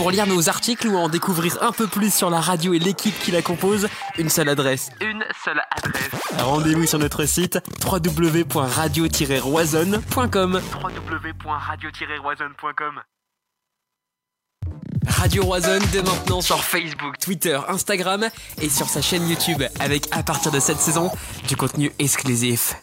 Pour lire nos articles ou en découvrir un peu plus sur la radio et l'équipe qui la compose, une seule adresse. Une seule adresse. Rendez-vous sur notre site www.radio-roisonne.com. www.radio-roisonne.com. Radio Roisonne dès maintenant sur Facebook, Twitter, Instagram et sur sa chaîne YouTube avec à partir de cette saison du contenu exclusif.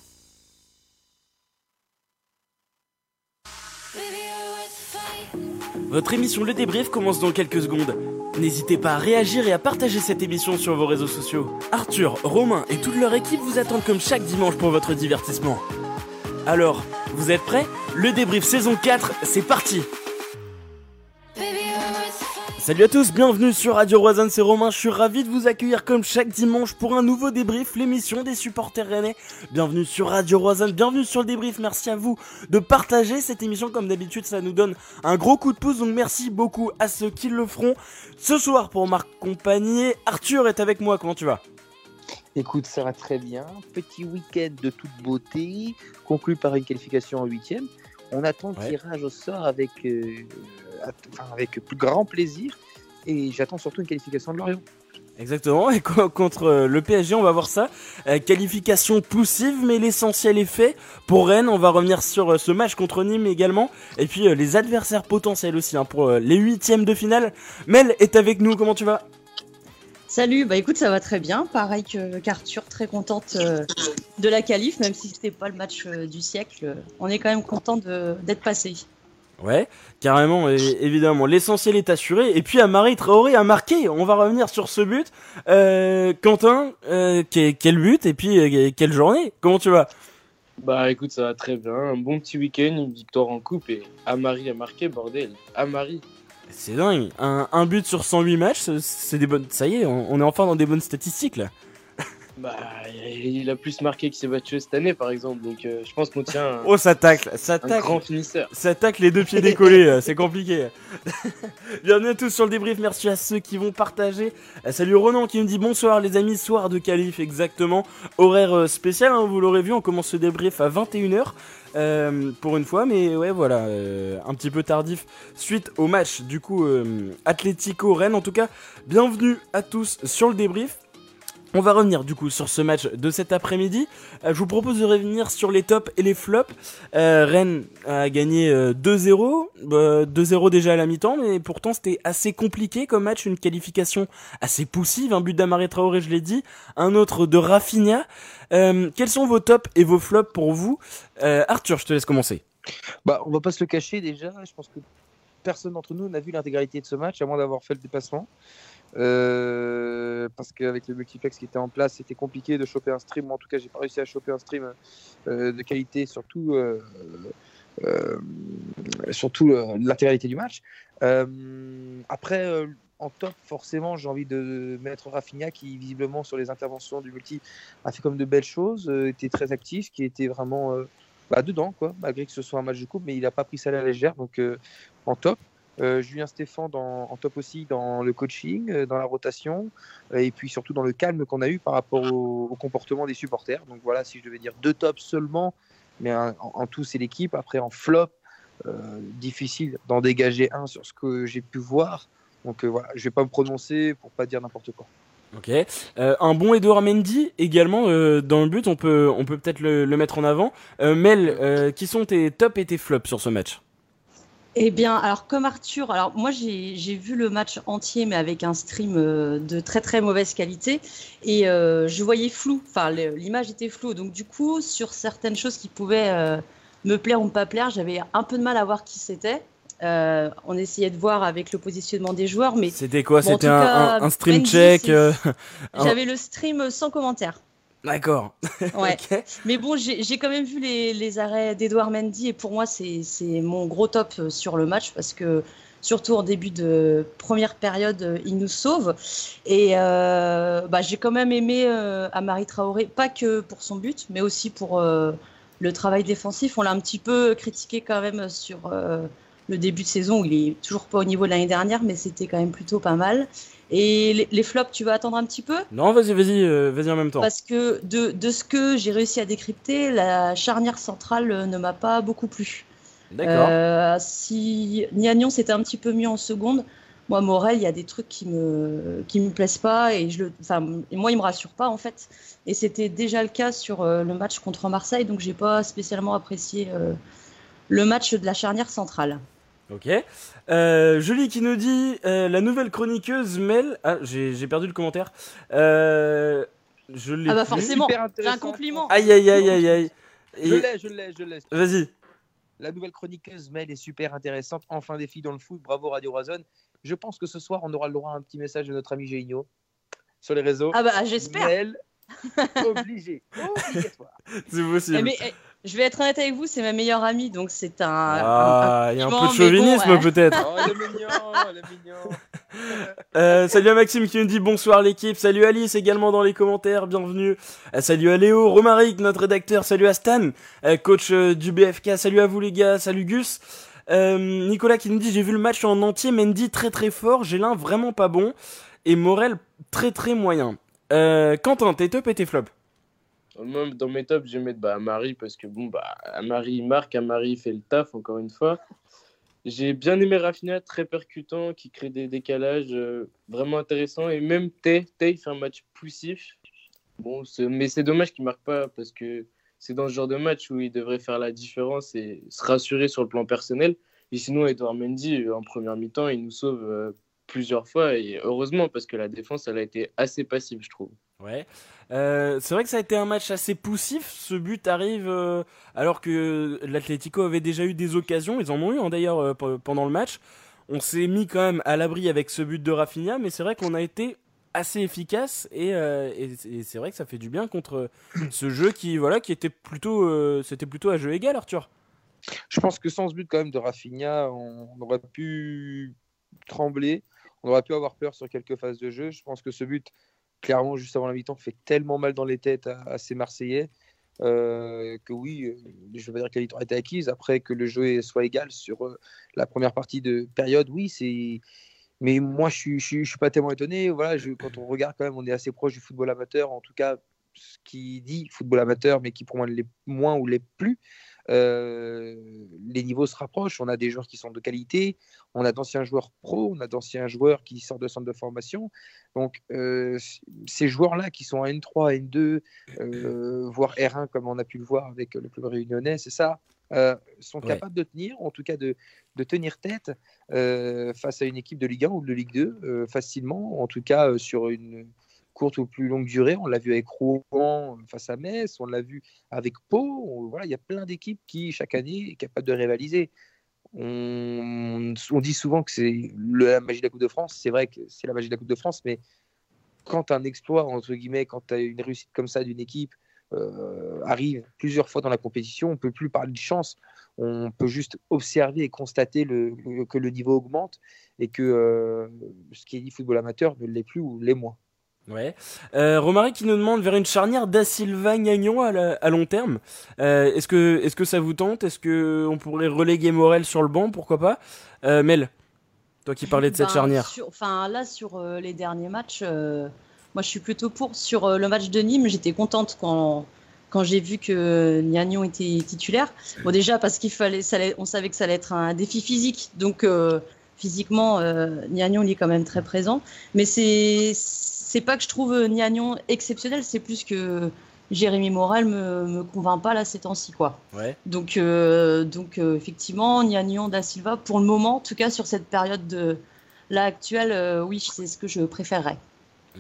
Votre émission Le Débrief commence dans quelques secondes. N'hésitez pas à réagir et à partager cette émission sur vos réseaux sociaux. Arthur, Romain et toute leur équipe vous attendent comme chaque dimanche pour votre divertissement. Alors, vous êtes prêts? Le Débrief saison 4, c'est parti Salut à tous, bienvenue sur Radio Roisanne, c'est Romain, je suis ravi de vous accueillir comme chaque dimanche pour un nouveau débrief, l'émission des supporters rennais. Bienvenue sur Radio Roisanne, bienvenue sur le débrief, merci à vous de partager cette émission comme d'habitude, ça nous donne un gros coup de pouce, donc merci beaucoup à ceux qui le feront. Ce soir pour m'accompagner, Arthur est avec moi, comment tu vas? Écoute, ça va très bien, petit week-end de toute beauté, conclu par une qualification en huitième. On attend le Ouais. tirage au sort avec, euh, avec plus grand plaisir et j'attends surtout une qualification de Lorient. Exactement, et co- contre euh, le PSG, on va voir ça. Euh, qualification poussive, mais l'essentiel est fait. Pour Rennes, on va revenir sur euh, ce match contre Nîmes également. Et puis euh, les adversaires potentiels aussi, hein, pour euh, les huitièmes de finale. Mel est avec nous, comment tu vas? Salut, bah écoute, ça va très bien. Pareil que qu'Arthur, très contente euh, de la qualif, même si c'était pas le match euh, du siècle. On est quand même content de- d'être passé. Ouais, carrément, évidemment. L'essentiel est assuré. Et puis Amari Traoré a marqué. On va revenir sur ce but. Euh, Quentin, euh, que- quel but et puis euh, quelle journée Comment tu vas? Bah écoute, ça va très bien. Un bon petit week-end, une victoire en coupe et Amari a marqué, bordel. Amari. C'est dingue. Un, un but sur 108 matchs, c'est- c'est des bonnes. Ça y est, on, on est enfin dans des bonnes statistiques là. Bah, il a plus marqué que Sébastien cette année, par exemple. Donc euh, je pense qu'on tient un, Oh, ça tacle, ça un tacle. grand finisseur. Ça tacle les deux pieds décollés, euh, c'est compliqué. Bienvenue à tous sur le débrief, merci à ceux qui vont partager. Euh, salut Ronan qui me dit bonsoir les amis, soir de qualif exactement. Horaire spécial, hein, vous l'aurez vu, on commence ce débrief à 21h. euh, pour une fois, mais ouais, voilà, euh, un petit peu tardif suite au match du coup euh, Atlético Rennes. En tout cas, bienvenue à tous sur le débrief. On va revenir du coup sur ce match de cet après-midi. Euh, je vous propose de revenir sur les tops et les flops. Euh, Rennes a gagné euh, 2-0, euh, 2-0 déjà à la mi-temps, mais pourtant c'était assez compliqué comme match, une qualification assez poussive, un but d'Amare Traoré, je l'ai dit, un autre de Rafinha. Quels sont vos tops et vos flops pour vous Arthur, je te laisse commencer. Bah, on va pas se le cacher déjà. Je pense que personne d'entre nous n'a vu l'intégralité de ce match, à moins d'avoir fait le déplacement. Euh, parce qu'avec le multiplex qui était en place, c'était compliqué de choper un stream. Moi, en tout cas, j'ai pas réussi à choper un stream euh, de qualité, surtout, euh, euh, surtout l'intégralité du match. Après, en top, forcément, j'ai envie de mettre Rafinha qui, visiblement, sur les interventions du multi, a fait comme de belles choses, était très actif, qui était vraiment bah, dedans, quoi, malgré que ce soit un match de coupe, mais il n'a pas pris ça à la légère, donc en top. Euh, Julien Stéphan dans, en top aussi dans le coaching, euh, dans la rotation, euh, et puis surtout dans le calme qu'on a eu par rapport au, comportement des supporters. Donc voilà, si je devais dire deux tops seulement, mais en, tout c'est l'équipe. Après en flop, difficile d'en dégager un sur ce que j'ai pu voir. Donc voilà, je vais pas me prononcer pour pas dire n'importe quoi. Ok. Un bon Edouard Mendy également dans le but, on peut on peut peut-être le, le mettre en avant. Mel, qui sont tes tops et tes flops sur ce match? Eh bien, alors comme Arthur, alors moi j'ai vu le match entier, mais avec un stream euh, de très très mauvaise qualité, et euh, je voyais flou. Enfin, l'image était floue, donc du coup, sur certaines choses qui pouvaient euh, me plaire ou me pas plaire, j'avais un peu de mal à voir qui c'était. Euh, on essayait de voir avec le positionnement des joueurs, mais C'était quoi? Bon, C'était un, cas, un- un stream check j'avais le stream sans commentaire. D'accord. Ouais. Mais bon, j'ai quand même vu les, les arrêts d'Edouard Mendy et pour moi, c'est mon gros top euh, sur le match parce que surtout en début de première période, euh, il nous sauve. Et euh, bah, j'ai quand même aimé euh, Amari Traoré, pas que pour son but, mais aussi pour euh, le travail défensif. On l'a un petit peu critiqué quand même sur le début de saison où il est toujours pas au niveau de l'année dernière, mais c'était quand même plutôt pas mal. Et les, les flops, tu vas attendre un petit peu? Non, vas-y, vas-y, euh, vas-y en même temps. parce que de, de ce que j'ai réussi à décrypter, la charnière centrale euh, ne m'a pas beaucoup plu. D'accord. Euh, si Niagnon c'était un petit peu mieux en seconde, moi, Morel, il y a des trucs qui me, qui me plaisent pas et je le, enfin, moi, il me rassure pas en fait. Et c'était déjà le cas sur euh, le match contre Marseille, donc j'ai pas spécialement apprécié le match de la charnière centrale. Ok. Euh, Julie qui nous dit la nouvelle chroniqueuse Mel. Ah, j'ai perdu le commentaire. je l'ai. Ah bah forcément. C'est un compliment. Aïe aïe aïe aïe aïe. Je l'ai, je l'ai, je l'ai. Vas-y. La nouvelle chroniqueuse Mel est super intéressante. Enfin des filles dans le foot. Bravo Radio Razon. Je pense que ce soir, on aura le droit à un petit message de notre ami Géigno sur les réseaux. Ah bah j'espère. obligé, obligatoire. C'est possible. Mais, eh, je vais être honnête avec vous, c'est ma meilleure amie, donc c'est un. Ah, il y a un peu de chauvinisme peut-être. Oh, elle est mignon, elle est mignon. Euh, salut à Maxime qui nous dit bonsoir l'équipe. Salut Alice également dans les commentaires, bienvenue. Euh, salut à Léo, Romaric, notre rédacteur. Salut à Stan, euh, coach du BFK. Salut à vous les gars. Salut Gus. Euh, Nicolas qui nous dit j'ai vu le match en entier, Mendy très très fort, Gélin vraiment pas bon et Morel très très moyen. Euh, Quentin, tes top et tes flops? Moi, dans mes tops, je vais mettre bah, Amari parce que bon, bah, Amari marque, Amari fait le taf encore une fois. J'ai bien aimé Rafinha, très percutant, qui crée des décalages euh, vraiment intéressants. Et même Tay, Tay fait un match poussif. Bon, mais c'est dommage qu'il marque pas parce que c'est dans ce genre de match où il devrait faire la différence et se rassurer sur le plan personnel. Et sinon, Edouard Mendy, euh, en première mi-temps, il nous sauve euh, plusieurs fois et heureusement parce que la défense, elle a été assez passive, je trouve. Ouais. Euh, c'est vrai que ça a été un match assez poussif. Ce but arrive alors que l'Atlético avait déjà eu des occasions. Ils en ont eu hein, d'ailleurs pendant le match. On s'est mis quand même à l'abri avec ce but de Rafinha, mais c'est vrai qu'on a été assez efficace euh, et, c'est vrai que ça fait du bien contre ce jeu qui voilà qui était plutôt euh, c'était plutôt à jeu égal Arthur. Je pense que sans ce but quand même de Rafinha, on aurait pu trembler, on aurait pu avoir peur sur quelques phases de jeu. Je pense que ce but, clairement, juste avant la mi-temps, fait tellement mal dans les têtes à, ces Marseillais euh, que oui, je ne veux dire que la victoire était acquise. Après que le jeu soit égal sur la première partie de période, oui, c'est mais moi, je ne suis, pas tellement étonné. Voilà, je, quand on regarde, quand même, on est assez proche du football amateur, en tout cas, ce qui dit football amateur, mais qui pour moi l'est moins ou l'est plus. Euh, les niveaux se rapprochent. On a des joueurs qui sont de qualité, on a d'anciens joueurs pro, on a d'anciens joueurs qui sortent de centre de formation. Donc, euh, ces joueurs-là qui sont à N3, N2, euh, voire R1, comme on a pu le voir avec le club réunionnais, c'est ça euh, sont capables de tenir, en tout cas de, de tenir tête face à une équipe de Ligue 1 ou de Ligue 2 euh, facilement, en tout cas sur une courte ou plus longue durée. On l'a vu avec Rouen face à Metz, on l'a vu avec Pau. voilà, il y a plein d'équipes qui, chaque année, est capable de rivaliser. On, dit souvent que c'est la magie de la Coupe de France. C'est vrai que c'est la magie de la Coupe de France, mais quand un exploit, entre guillemets, quand une réussite comme ça d'une équipe, euh, arrive plusieurs fois dans la compétition, on ne peut plus parler de chance. On peut juste observer et constater que le niveau augmente et que euh, ce qui est dit football amateur ne l'est plus ou l'est moins. Ouais. Euh, Romaric qui nous demande vers une charnière Da Silva Gagnon à, à, long terme. Euh, est-ce que est-ce que ça vous tente? Est-ce que on pourrait reléguer Morel sur le banc? Pourquoi pas? Mel, toi qui parlais de cette ben, charnière. Enfin là sur les derniers matchs, moi, je suis plutôt pour. Sur euh, le match de Nîmes, j'étais contente quand, quand j'ai vu que Niagnon était titulaire. Bon, déjà parce qu'il fallait, ça on savait que ça allait être un défi physique, donc euh, physiquement, euh, Niagnon il est quand même très présent. Mais c'est c'est pas que je trouve Niagnon exceptionnel, c'est plus que Jérémy Morel me, me convainc pas là ces temps-ci quoi. Ouais. Donc donc effectivement Niagnon da Silva pour le moment, en tout cas sur cette période de là actuelle, oui c'est ce que je préférerais.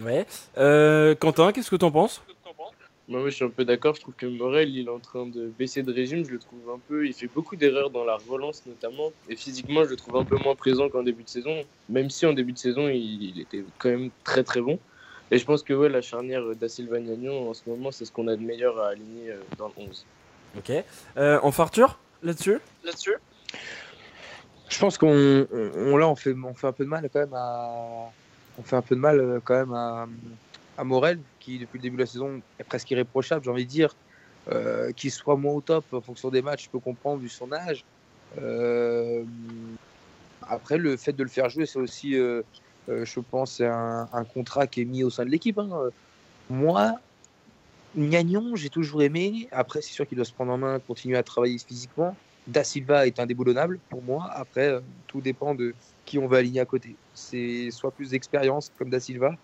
Ouais. Euh, Quentin, qu'est-ce que t'en penses? Moi, je suis un peu d'accord. Je trouve que Morel, il est en train de baisser de régime. Je le trouve un peu. Il fait beaucoup d'erreurs dans la relance, notamment. Et physiquement, je le trouve un peu moins présent qu'en début de saison. Même si en début de saison, il, était quand même très très bon. Et je pense que ouais, la charnière Da Silva en ce moment, c'est ce qu'on a de meilleur à aligner euh, dans le 11. Ok. Euh, en farture là-dessus? Là-dessus? Je pense qu'on on, là, on fait, on fait un peu de mal quand même à on fait un peu de mal euh, quand même à, Morel, qui depuis le début de la saison est presque irréprochable, j'ai envie de dire. Euh, qu'il soit moins au top en fonction des matchs, je peux comprendre vu son âge. Euh, après, le fait de le faire jouer, c'est aussi, je pense, un, contrat qui est mis au sein de l'équipe. Hein. Moi, Gagnon, j'ai toujours aimé. Après, c'est sûr qu'il doit se prendre en main, continuer à travailler physiquement. Da Silva est indéboulonnable pour moi. Après, euh, tout dépend de qui on va aligner à côté. C'est soit plus d'expérience comme Da Silva,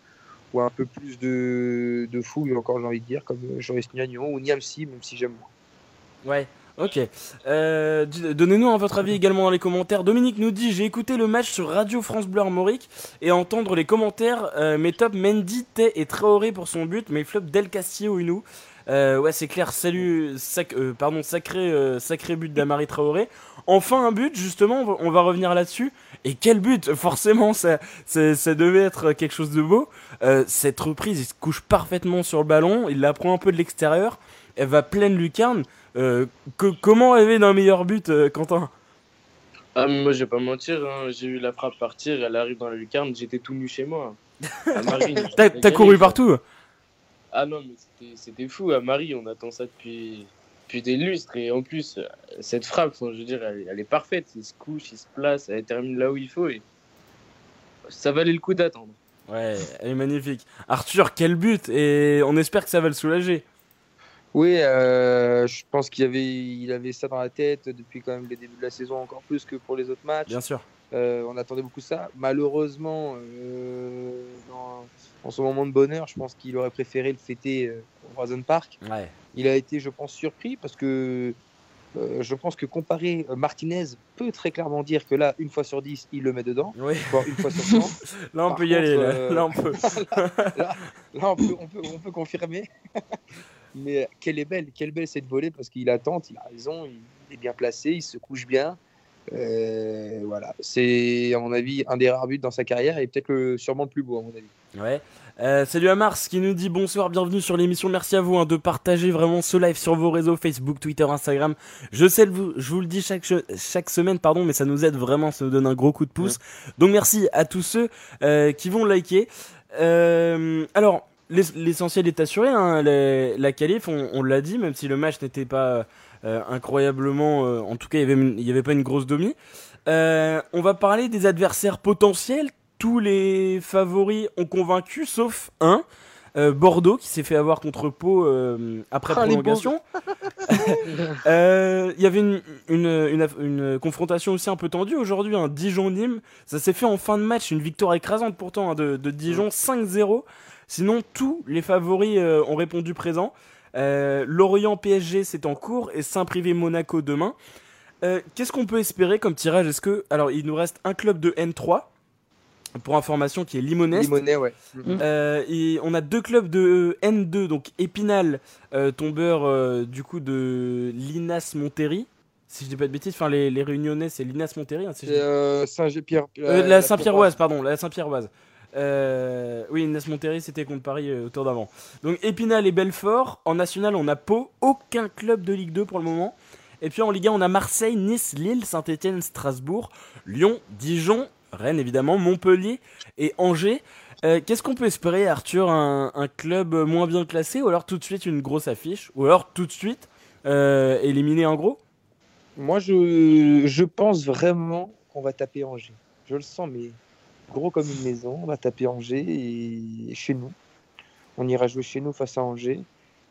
ou un peu plus de, de fouille, encore j'ai envie de dire, comme Joris Gnagnon ou Niamsi, même si j'aime moins. Ouais. Ok. Euh, Donnez-nous votre avis également dans les commentaires. Dominique nous dit J'ai écouté le match sur Radio France Bleu Armorique et entendre les commentaires. euh, mes top Mendy, Tay et Traoré pour son but, mais flop Del Castillo Inou. Euh, ouais, c'est clair. Salut, sac, euh, pardon, sacré, euh, sacré but d'Amari Traoré. Enfin un but, justement, on va, revenir là-dessus. Et quel but Forcément, ça, ça, ça devait être quelque chose de beau. Euh, cette reprise, il se couche parfaitement sur le ballon. Il la prend un peu de l'extérieur. Elle va pleine lucarne. Euh, que- comment rêver d'un meilleur but, euh, Quentin? Ah, moi, je vais pas mentir, hein, j'ai eu la frappe partir, elle arrive dans la lucarne, j'étais tout nu chez moi. On T'as couru partout Ah non, mais c'était- c'était fou. À Marie, on attend ça depuis, depuis des lustres. Et en plus, cette frappe, je veux dire, elle, elle est parfaite. Il se couche, il se place, elle termine là où il faut. Et ça valait le coup d'attendre. Ouais, elle est magnifique. Arthur, quel but Et on espère que ça va le soulager. Oui, euh, je pense qu'il avait, il avait ça dans la tête depuis quand même le début de la saison, encore plus que pour les autres matchs. Bien sûr. Euh, on attendait beaucoup ça. Malheureusement, euh, dans, en ce moment de bonheur, je pense qu'il aurait préféré le fêter euh, au Horizon Park. Ouais. Il a été, je pense, surpris parce que euh, je pense que comparé euh, Martinez peut très clairement dire que là, une fois sur 10, il le met dedans, Oui. une fois sur 100. Là, on Par peut y aller. Là, euh, Là, on peut. Là, on peut, on peut, on peut confirmer. Mais quelle est belle, quelle belle cette volée parce qu'il attend, il a raison, il est bien placé, il se couche bien. Euh, voilà, c'est à mon avis un des rares buts dans sa carrière et peut-être le, sûrement le plus beau à mon avis. Ouais. Euh, salut à Mars qui nous dit bonsoir, bienvenue sur l'émission. Merci à vous hein, de partager vraiment ce live sur vos réseaux Facebook, Twitter, Instagram. Je sais, vous, je vous le dis chaque, semaine, pardon, mais ça nous aide vraiment, ça nous donne un gros coup de pouce. Donc merci à tous ceux euh, qui vont liker. Alors, l'ess- l'essentiel est assuré. Hein, la qualif, on, on l'a dit, même si le match n'était pas incroyablement, euh, en tout cas, il y avait, il y avait pas une grosse demi. Euh, on va parler des adversaires potentiels. Tous les favoris ont convaincu, sauf un. euh, Bordeaux qui s'est fait avoir contre Pau euh, après Ah, prolongation. Euh, Il y avait une, une, une, une confrontation aussi un peu tendue aujourd'hui, un Dijon-Nîmes. Ça s'est fait en fin de match, une victoire écrasante pourtant hein, de, de Dijon, 5-0. Sinon, tous les favoris euh, ont répondu présent. Euh, Lorient PSG c'est en cours et Saint-Privé Monaco demain. Euh, Qu'est-ce qu'on peut espérer comme tirage? Est-ce que alors il nous reste un club de N3 pour information qui est Limonest. Limonest, ouais. Euh, et on a deux clubs de N2, donc Épinal, euh, tombeur euh, du coup de Linas Monterry. Si je dis pas de bêtises, enfin les, les Réunionnais c'est Linas Monterry. Hein, si euh, Saint-Pierre. Euh, la Saint-Pierroise, pardon, la Saint-Pierroise. Euh, oui, Linas Monterry c'était contre Paris euh, d'avant. Donc Épinal et Belfort. En national, on a Pau, aucun club de Ligue 2 pour le moment. Et puis en Ligue 1, on a Marseille, Nice, Lille, Saint-Etienne, Strasbourg, Lyon, Dijon, Rennes évidemment, Montpellier et Angers. Euh, Qu'est-ce qu'on peut espérer, Arthur un, un club moins bien classé ou alors tout de suite une grosse affiche Ou alors tout de suite euh, éliminé en gros? Moi, je, je pense vraiment qu'on va taper Angers. Je le sens, mais gros comme une maison. On va taper Angers et chez nous. On ira jouer chez nous face à Angers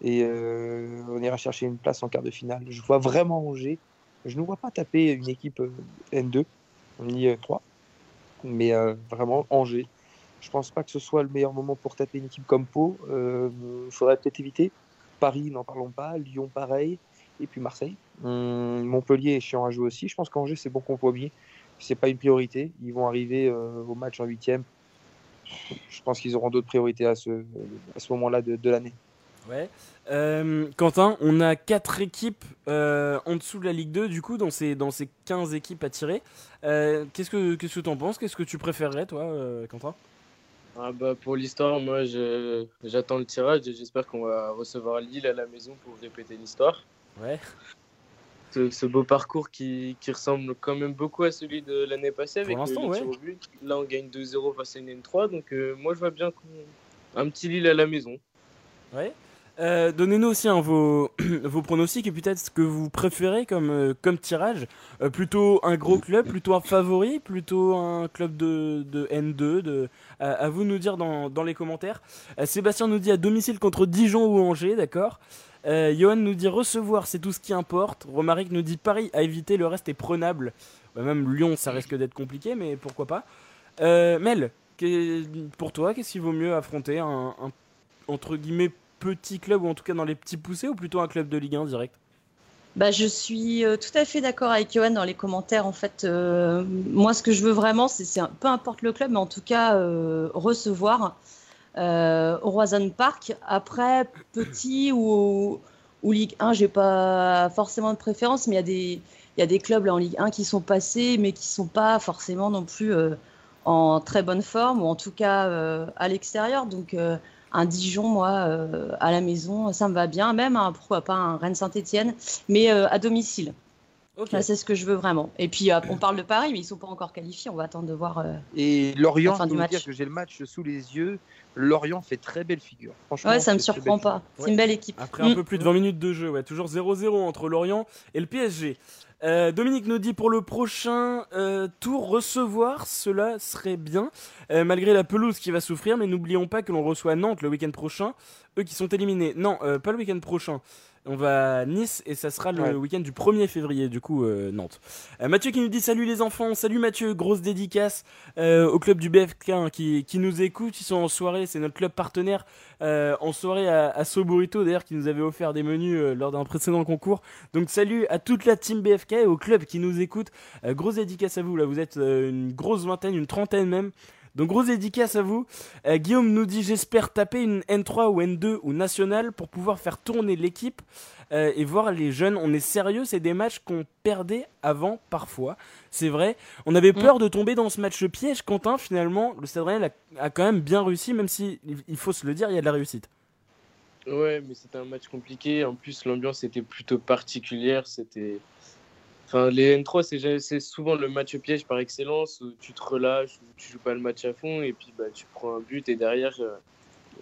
et euh, on ira chercher une place en quart de finale. Je vois vraiment Angers. Je ne vois pas taper une équipe euh, N2, ni euh, 3, mais euh, vraiment Angers. Je pense pas que ce soit le meilleur moment pour taper une équipe comme Pau. Il faudrait peut-être éviter. Paris, n'en parlons pas. Lyon, pareil. Et puis Marseille. Hum, Montpellier est chiant à jouer aussi. Je pense qu'Angers, c'est bon compromis. C'est pas une priorité. Ils vont arriver euh, au match en huitième. Je pense qu'ils auront d'autres priorités à ce, à ce moment-là de, de l'année. Ouais. Euh, Quentin, on a 4 équipes euh, en dessous de la Ligue 2, du coup, dans ces, dans ces 15 équipes à tirer. Euh, Qu'est-ce que qu'est-ce que t'en penses? Qu'est-ce que tu préférerais, toi, euh, Quentin? Ah bah, pour l'histoire, moi, je- j'attends le tirage et j'espère qu'on va recevoir Lille à la maison pour répéter l'histoire. Ouais. Ce, ce beau parcours qui, qui ressemble quand même beaucoup à celui de l'année passée avec le, l'instant, le ouais. but. Là, on gagne 2-0 face à une N3. Donc, euh, moi, je vois bien qu'on- un petit Lille à la maison. Ouais. Euh, Donnez-nous aussi hein, vos, vos pronostics et peut-être ce que vous préférez comme, euh, comme tirage. Euh, plutôt un gros club, plutôt un favori, plutôt un club de, de N2. De, à, vous de nous dire dans, dans les commentaires. Sébastien nous dit à domicile contre Dijon ou Angers, d'accord Euh, Johan nous dit recevoir, c'est tout ce qui importe. Romaric nous dit Paris à éviter, le reste est prenable. Bah, même Lyon, ça risque d'être compliqué, mais pourquoi pas. Euh, Mel, pour toi, qu'est-ce qu'il vaut mieux affronter un, entre guillemets petit club ou en tout cas dans les petits poussés ou plutôt un club de Ligue 1 direct? Bah, je suis euh, tout à fait d'accord avec Johan dans les commentaires. En fait, euh, moi, ce que je veux vraiment, c'est, peu importe le club, mais en tout cas, recevoir au Roison Park. Après, petit ou, ou Ligue 1, j'ai pas forcément de préférence, mais il y a des, y a des clubs en Ligue 1 qui sont passés, mais qui sont pas forcément non plus euh, en très bonne forme, ou en tout cas euh, à l'extérieur. Donc, euh, un Dijon, moi, euh, à la maison, ça me va bien. Même, hein, pourquoi pas un Rennes Saint-Etienne, mais euh, à domicile. C'est ce que je veux vraiment. Et puis, euh, on parle de Paris, mais ils sont pas encore qualifiés. On va attendre de voir. euh, Et Lorient, La fin je du peux vous match. dire que j'ai le match sous les yeux. Lorient fait très belle figure. Franchement, Ouais, ça me surprend pas. C'est Ouais. une belle équipe. Après un Mm. peu plus de 20 minutes de jeu, ouais, toujours 0-0 entre Lorient et le PSG. Euh, Dominique nous dit pour le prochain euh, tour recevoir, cela serait bien, euh, malgré la pelouse qui va souffrir, mais n'oublions pas que l'on reçoit Nantes le week-end prochain, eux qui sont éliminés. Non, euh, pas le week-end prochain. On va à Nice et ça sera le Ouais. week-end du 1er février, du coup, euh, Nantes. Euh, Mathieu qui nous dit salut les enfants, salut Mathieu, grosse dédicace euh, au club du BFK hein, qui, qui nous écoute, ils sont en soirée, c'est notre club partenaire en soirée à, à Soburito d'ailleurs qui nous avait offert des menus lors d'un précédent concours. Donc salut à toute la team BFK et au club qui nous écoute. Grosse dédicace à vous, là vous êtes une grosse vingtaine, une trentaine même. Donc grosse dédicace à vous. Euh, Guillaume nous dit j'espère taper une N3 ou N2 ou nationale pour pouvoir faire tourner l'équipe euh, et voir les jeunes. On est sérieux, c'est des matchs qu'on perdait avant parfois. C'est vrai. On avait peur de tomber dans ce match piège. Quentin, finalement, le Stade Rennais a, a quand même bien réussi, même si il- il faut se le dire, il y a de la réussite. Ouais, mais c'était un match compliqué. En plus, l'ambiance était plutôt particulière. C'était. Enfin, les N3, c'est souvent le match piège par excellence où tu te relâches, où tu joues pas le match à fond et puis bah, tu prends un but et derrière, euh,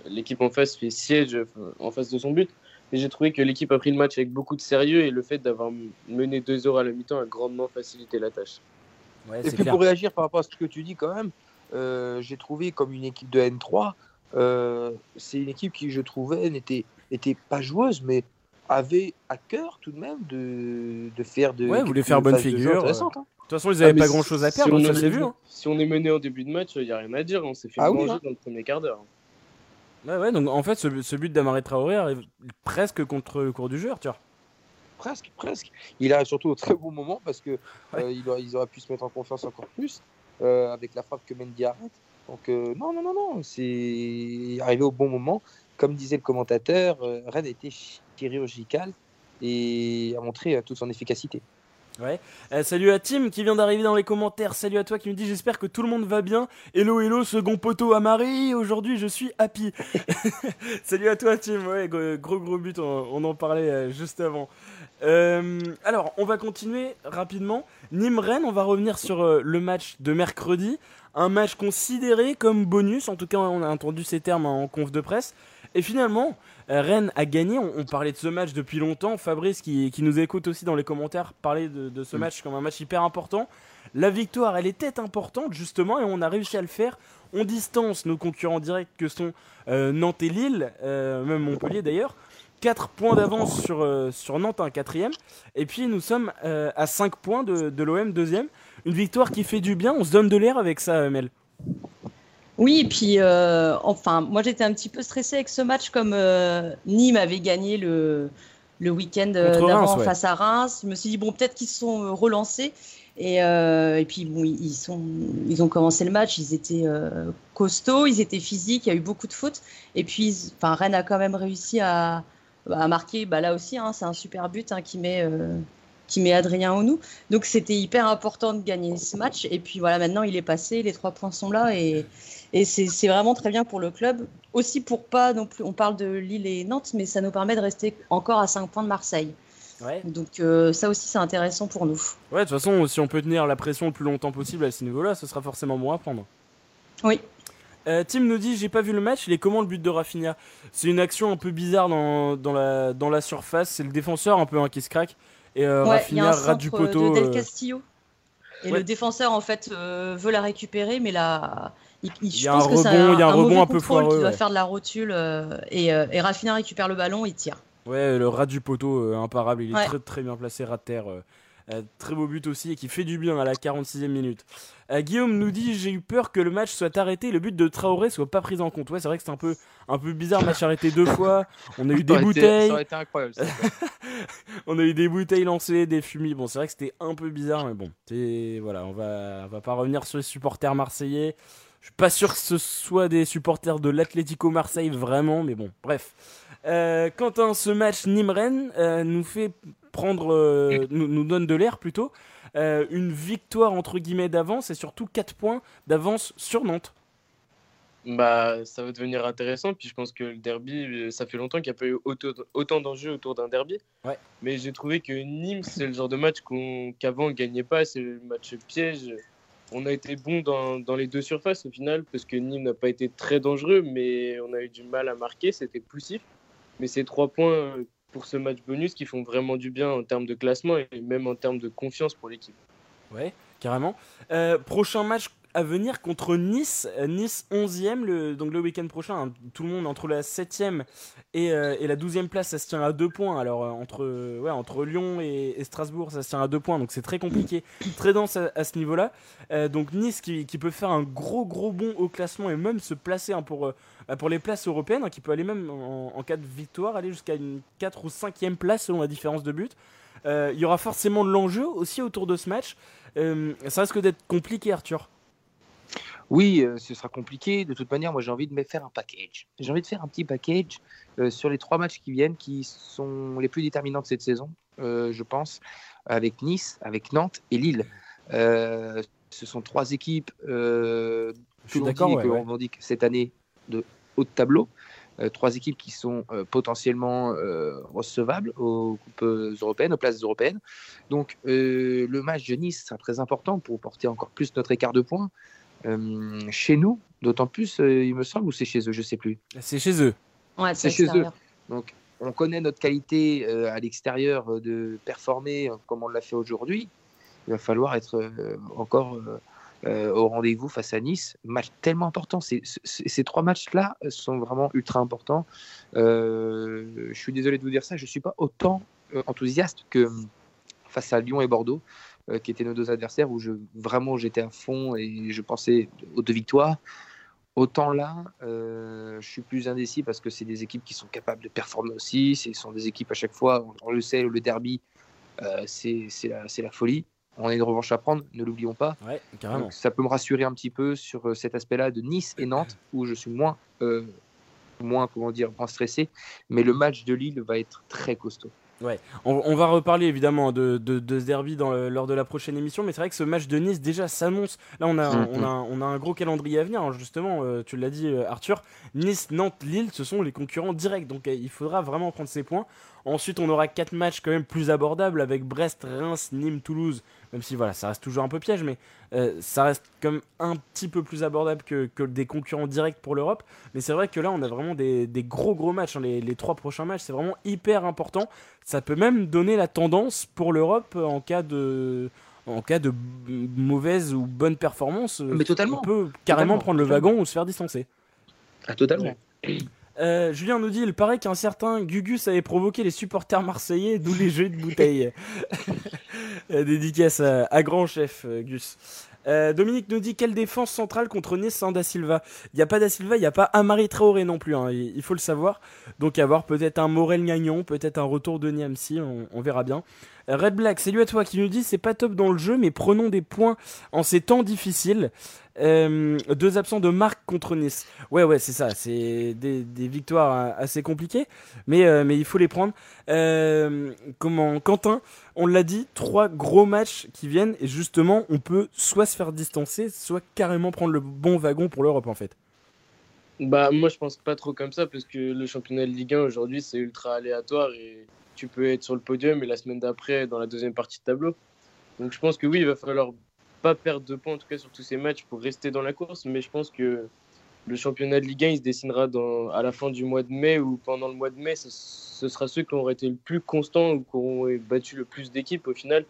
l'équipe en face fait siège en face de son but. Mais j'ai trouvé que l'équipe a pris le match avec beaucoup de sérieux et le fait d'avoir mené 2-0 à la mi-temps a grandement facilité la tâche. Ouais, Et puis pour réagir par rapport à ce que tu dis quand même, euh, j'ai trouvé comme une équipe de N3, euh, c'est une équipe qui je trouvais n'était n'était pas joueuse, mais avait à cœur tout de même de, de faire de Ouais, voulait faire bonne de figure, hein. De toute façon, ils Ah, avaient mais pas si- grand chose à si perdre, on ça est vu. hein. Si on est mené en début de match, il n'y a rien à dire. On s'est fait Ah oui, manger hein. dans le premier quart d'heure. Ouais, ouais, donc en fait, ce, ce but d'Amare Traoré arrive presque contre le cours du jeu, Arthur. Presque, presque. Il arrive surtout au très bon moment parce que euh, il aurait- ils auraient pu se mettre en confiance encore plus euh, avec la frappe que Mendy arrête. Donc euh, non, non, non, non, c'est arrivé au bon moment. Comme disait le commentateur, euh, Rennes a été chirurgical et a montré euh, toute son efficacité. Euh, salut à Tim qui vient d'arriver dans les commentaires. Salut à toi qui me dit j'espère que tout le monde va bien. Hello, hello, second poteau à Marie. Aujourd'hui, je suis happy. salut à toi, Tim. Ouais, gros, gros, but. On, on en parlait juste avant. Euh, alors, on va continuer rapidement. Nîmes-Rennes, on va revenir sur euh, le match de mercredi. Un match considéré comme bonus. En tout cas, on a entendu ces termes en conf de presse. Et finalement, euh, Rennes a gagné. On, on parlait de ce match depuis longtemps. Fabrice, qui, qui nous écoute aussi dans les commentaires, parlait de, de ce Mm. match comme un match hyper important. La victoire, elle était importante justement, et on a réussi à le faire. On distance nos concurrents directs que sont euh, Nantes et Lille, euh, même Montpellier d'ailleurs. 4 points d'avance sur, euh, sur Nantes, un quatrième. Et puis nous sommes à 5 points de, de l'OM, deuxième. Une victoire qui fait du bien. On se donne de l'air avec ça, Mel. Oui, et puis, euh, enfin, moi j'étais un petit peu stressée avec ce match comme euh, Nîmes avait gagné le, le week-end euh, d'avant ouais. face à Reims. Je me suis dit, bon, peut-être qu'ils se sont relancés. Et, euh, et puis, bon, ils, sont, ils ont commencé le match, ils étaient costauds, ils étaient physiques, il y a eu beaucoup de fautes. Et puis, enfin, Rennes a quand même réussi à, à marquer, bah, là aussi, hein, c'est un super but hein, qui met. qui met Adrien Onou. Donc c'était hyper important de gagner ce match. Et puis voilà, maintenant il est passé, les trois points sont là et, et c'est vraiment très bien pour le club. Aussi pour pas non plus, on parle de Lille et Nantes, mais ça nous permet de rester encore à 5 points de Marseille. Ouais. Donc euh, ça aussi c'est intéressant pour nous. Ouais, de toute façon, si on peut tenir la pression le plus longtemps possible à ce niveau-là, ce sera forcément bon à prendre. Oui. Euh, Tim nous dit j'ai pas vu le match, il est comment le but de Rafinha? C'est une action un peu bizarre dans, dans, la, dans la surface, c'est le défenseur un peu hein, qui se craque et euh, Ouais, y a un du poteau. de Del euh, Castillo. Et ouais. le défenseur en fait euh, veut la récupérer, mais là, il, il- Il y a un rebond- il y a un rebond un peu foireux, qui doit ouais. faire de la rotule euh, et, euh, et Rafinha récupère le ballon, il tire. Ouais, le rat du poteau, imparable, il est très très bien placé, rat de terre. Euh, très beau but aussi et qui fait du bien à la 46e minute. Euh, Guillaume nous dit j'ai eu peur que le match soit arrêté et le but de Traoré soit pas pris en compte. Ouais, c'est vrai que c'est un peu, un peu bizarre, match arrêté deux fois. On a eu des bouteilles. ça aurait été incroyable. on a eu des bouteilles lancées, des fumis. Bon, c'est vrai que c'était un peu bizarre, mais bon, voilà, on va, on va pas revenir sur les supporters marseillais. Je suis pas sûr que ce soit des supporters de l'Atlético Marseille vraiment, mais bon, bref. Euh, Quentin, ce match Nîmes-Rennes nous fait prendre, euh, nous, donne de l'air plutôt. Euh, une victoire entre guillemets d'avance et surtout 4 points d'avance sur Nantes. Bah, ça va devenir intéressant. Puis je pense que le derby, euh, ça fait longtemps qu'il n'y a pas eu autant, d'enjeux autour d'un derby. Ouais. Mais j'ai trouvé que Nîmes, c'est le genre de match qu'avant on ne gagnait pas. C'est le match piège. On a été bon dans, les deux surfaces au final parce que Nîmes n'a pas été très dangereux, mais on a eu du mal à marquer. C'était poussif. Mais ces trois points pour ce match bonus qui font vraiment du bien en termes de classement et même en termes de confiance pour l'équipe. Ouais, carrément. Euh, prochain match à venir contre Nice. Euh, nice 11e, le, donc le week-end prochain. Hein, tout le monde entre la 7e et, euh, et, la 12e place, ça se tient à 2 points. Alors entre, ouais, entre Lyon et, Strasbourg, ça se tient à 2 points. Donc c'est très compliqué, très dense à, ce niveau-là. donc Nice qui, qui, peut faire un gros gros bond au classement et même se placer hein, pour bah, pour les places européennes, hein, qui peut aller même en, cas de victoire, aller jusqu'à une 4 ou 5e place selon la différence de but. Euh, il y aura forcément de l'enjeu aussi autour de ce match. Euh, ça risque d'être compliqué, Arthur. Oui, euh, ce sera compliqué. De toute manière, moi j'ai envie de me faire un package. J'ai envie de faire un petit package sur les trois matchs qui viennent, qui sont les plus déterminants de cette saison, je pense, avec Nice, avec Nantes et Lille. ce sont trois équipes. je suis d'accord. On dit que cette année de haut de tableau. Euh, trois équipes qui sont euh, potentiellement euh, recevables aux coupes européennes, aux places européennes. Donc le match de Nice sera très important pour porter encore plus notre écart de points. Chez nous, d'autant plus, il me semble, ou c'est chez eux, je sais plus. C'est chez eux. Ouais, c'est chez eux. Donc on connaît notre qualité à l'extérieur de performer comme on l'a fait aujourd'hui. Il va falloir être encore euh, au rendez-vous face à Nice. Match tellement important. ces trois matchs-là sont vraiment ultra importants. Euh, je suis désolé de vous dire ça, je ne suis pas autant euh, enthousiaste que face à Lyon et Bordeaux, qui étaient nos deux adversaires, où je, vraiment j'étais à fond et je pensais aux deux victoires. Autant là, je suis plus indécis parce que c'est des équipes qui sont capables de performer aussi. Ce sont des équipes à chaque fois, on, le sait, le derby, c'est la, la, folie on a une revanche à prendre, ne l'oublions pas. ça peut me rassurer un petit peu sur euh, cet aspect-là de Nice et Nantes, où je suis moins, euh, moins, comment dire, moins stressé. Mais le match de Lille va être très costaud. Ouais, on, va reparler évidemment de, de, ce derby dans lors de la prochaine émission, mais c'est vrai que ce match de Nice déjà s'annonce. Là, on a, on, a, on a un gros calendrier à venir, hein, justement, euh, tu l'as dit Arthur. Nice, Nantes, Lille, ce sont les concurrents directs, donc il faudra vraiment prendre ses points. Ensuite, on aura quatre matchs quand même plus abordables avec Brest, Reims, Nîmes, Toulouse, même si voilà, ça reste toujours un peu piège, mais euh, ça reste comme un petit peu plus abordable que, des concurrents directs pour l'Europe. Mais c'est vrai que là, on a vraiment des, gros gros matchs. Hein. Les, trois prochains matchs, c'est vraiment hyper important. Ça peut même donner la tendance pour l'Europe en cas de en cas de mauvaise ou bonne performance. Mais totalement. On peut carrément prendre le wagon ou se faire distancer. Ah, totalement. Euh, Julien nous dit il paraît qu'un certain Gugus avait provoqué les supporters marseillais, d'où les jeux de bouteilles. Euh, dédicace à, grand chef euh, Gus. Dominique nous dit quelle défense centrale contre Nice sans Da Silva? Il n'y a pas Da Silva, il n'y a pas Amari Traoré non plus, hein, il, faut le savoir. Donc avoir peut-être un Morel Gagnon, peut-être un retour de Niamsi, on, verra bien. Red Black, c'est lui à toi qui nous dit c'est pas top dans le jeu, mais prenons des points en ces temps difficiles. Euh, deux absents de marque contre Nice. Ouais, ouais, c'est ça. C'est des, victoires assez compliquées, mais, euh, mais il faut les prendre. Euh, comment Quentin, on l'a dit, trois gros matchs qui viennent, et justement, on peut soit se faire distancer, soit carrément prendre le bon wagon pour l'Europe, en fait. Bah, moi, je pense pas trop comme ça, parce que le championnat de Ligue 1 aujourd'hui, c'est ultra aléatoire, et tu peux être sur le podium, et la semaine d'après, dans la deuxième partie de tableau. Donc, je pense que oui, il va falloir pas perdre de points en tout cas sur tous ces matchs pour rester dans la course, mais je pense que le championnat de Ligue 1 il se dessinera à la fin du mois de mai ou pendant le mois de mai, ce, sera ceux qui auront été le plus constants ou qui auront battu le plus d'équipes au final.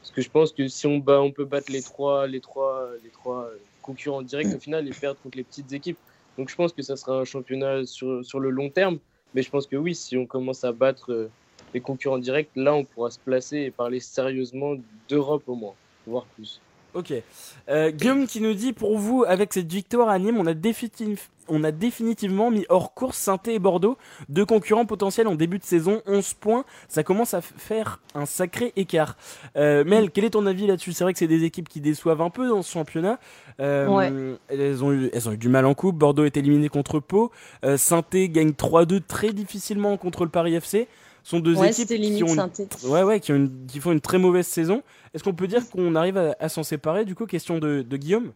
Parce que je pense que si on, on peut battre les trois, les, trois, les trois concurrents directs au final et perdre contre les petites équipes. Donc je pense que ça sera un championnat sur, sur le long terme. Mais je pense que oui, si on commence à battre euh, les concurrents directs, là, on pourra se placer et parler sérieusement d'Europe au moins, voire plus. Ok. Euh, Guillaume qui nous dit pour vous, avec cette victoire à Nîmes, on a, définitif- on a définitivement mis hors course saint et Bordeaux, deux concurrents potentiels en début de saison, 11 points. Ça commence à faire un sacré écart. Euh, Mel, quel est ton avis là-dessus? C'est vrai que c'est des équipes qui déçoivent un peu dans ce championnat. Euh, Ouais. elles, ont eu, elles ont eu du mal en coupe. Bordeaux est éliminé contre Pau. Euh, saint gagne 3-2 très difficilement contre le Paris FC. Sont deux Ouais, équipes qui ont une synthé. Ouais, ouais, qui, ont une- qui font une très mauvaise saison. Est-ce qu'on peut dire qu'on arrive à, à s'en séparer Du coup, question de, de Guillaume.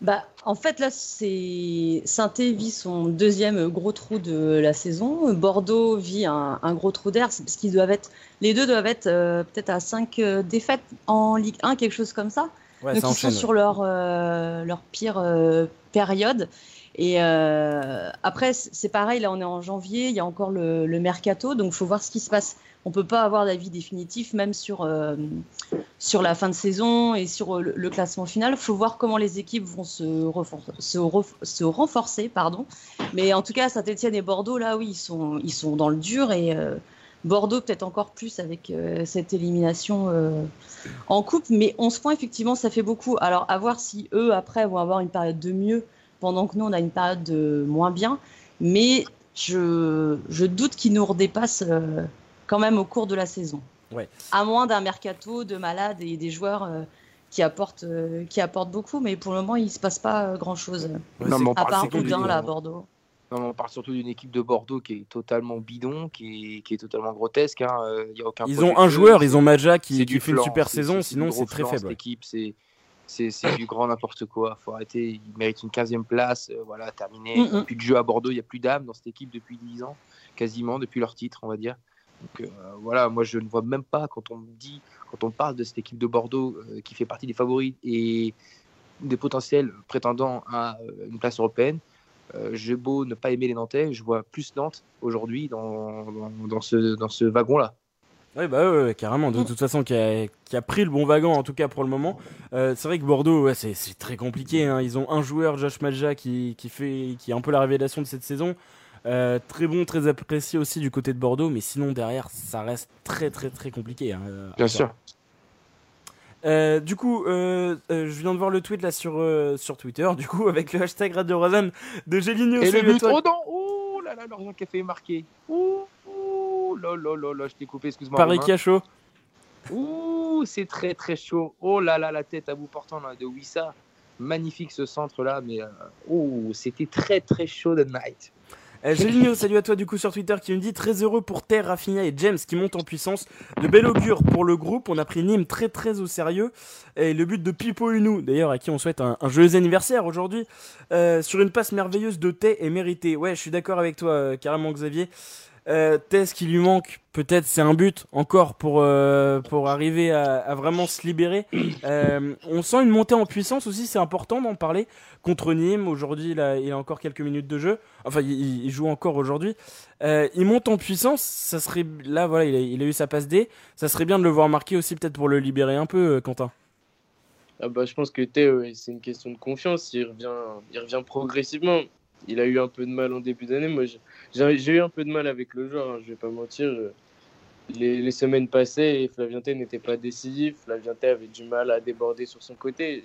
Bah, en fait, là, c'est Saint-Étienne vit son deuxième gros trou de la saison. Bordeaux vit un, un gros trou d'air. Parce qu'ils doivent être, les deux doivent être euh, peut-être à 5 défaites en Ligue 1, quelque chose comme ça. Ouais, Donc ça ils enchaîne. sont sur leur, euh, leur pire euh, période. Et euh, après, c'est pareil, là on est en janvier, il y a encore le, mercato, donc il faut voir ce qui se passe. On peut pas avoir d'avis définitif, même sur, euh, sur la fin de saison et sur euh, le, classement final. Il faut voir comment les équipes vont se, renforcer. Pardon. Mais en tout cas, Saint-Etienne et Bordeaux, là, oui, ils sont, ils sont dans le dur. Et Bordeaux, peut-être encore plus avec cette élimination en coupe. Mais 11 points, effectivement, ça fait beaucoup. Alors, à voir si eux, après, vont avoir une période de mieux, pendant que nous, on a une période de moins bien. Mais je, je doute qu'ils nous redépassent euh, quand même au cours de la saison. Ouais. À moins d'un mercato de malades et des joueurs euh, qui, apportent, euh, qui apportent beaucoup. Mais pour le moment, il ne se passe pas grand-chose. Ouais, À part Boudin, là, à Bordeaux. Non, on parle surtout d'une équipe de Bordeaux qui est totalement bidon, qui est, qui est totalement grotesque. hein. Euh, il y a aucun Ils ont un joueur, ils ont Maja qui, fait une super saison, sinon c'est très faible. Cette équipe, c'est c'est du grand n'importe quoi. Faut arrêter. Ils méritent une 15e place. euh, voilà, terminé. Mm, Il mm. plus de jeu à Bordeaux. Il n'y a plus d'âme dans cette équipe depuis 10 ans, quasiment depuis leur titre, on va dire. Donc euh, voilà, moi je ne vois même pas quand on me dit, quand on parle de cette équipe de Bordeaux euh, qui fait partie des favoris et des potentiels prétendants à une place européenne. J'ai beau ne pas aimer les Nantais, je vois plus Nantes aujourd'hui dans, dans, dans ce, dans ce wagon-là. Ouais, bah ouais, ouais, carrément. De toute façon, qui a, qui a pris le bon wagon, en tout cas pour le moment. Euh, c'est vrai que Bordeaux, ouais, c'est c'est très compliqué. hein. Ils ont un joueur, Josh Maja, qui, qui, fait, qui est un peu la révélation de cette saison. Euh, très bon, très apprécié aussi du côté de Bordeaux, mais sinon derrière, ça reste très très très compliqué. hein, euh, encore. Euh, du coup, euh, euh, je viens de voir le tweet là sur, euh, sur Twitter, du coup, avec le hashtag Radio Rosanne de Géligno. Et le but, oh non, oh là là, Lorient qui a fait marquer. Ouh, ouh, là là là là, je t'ai coupé, excuse-moi. Paris Romain. qui a chaud. Ouh, c'est très très chaud. Oh là là, la tête à bout portant là, de Wissa. Magnifique ce centre là, mais euh, oh, c'était très très chaud the night. Euh, salut à toi du coup sur Twitter qui me dit très heureux pour Terre, Rafinha et James qui montent en puissance. De bel augure pour le groupe. On a pris Nîmes très très au sérieux. Et le but de Pipo Unou, d'ailleurs à qui on souhaite un, un joyeux anniversaire aujourd'hui, euh, sur une passe merveilleuse de Tay est mérité. Ouais, je suis d'accord avec toi euh, carrément Xavier. Euh, ce qui lui manque, peut-être c'est un but encore pour, euh, pour arriver à, à vraiment se libérer. Euh, on sent une montée en puissance aussi, c'est important d'en parler. Contre Nîmes, aujourd'hui il a, il a encore quelques minutes de jeu. Enfin, il, il joue encore aujourd'hui. Euh, il monte en puissance, ça serait là voilà, il a, il a eu sa passe D. Ça serait bien de le voir marquer aussi peut-être pour le libérer un peu, Quentin. Ah bah, je pense que Théo, c'est une question de confiance. Il revient, il revient progressivement. Il a eu un peu de mal en début d'année. Moi, j'ai- j'ai eu un peu de mal avec le joueur, hein, je vais pas mentir. Les, les semaines et Flavien n'était pas décisif. Flavien avait du mal à déborder sur son côté.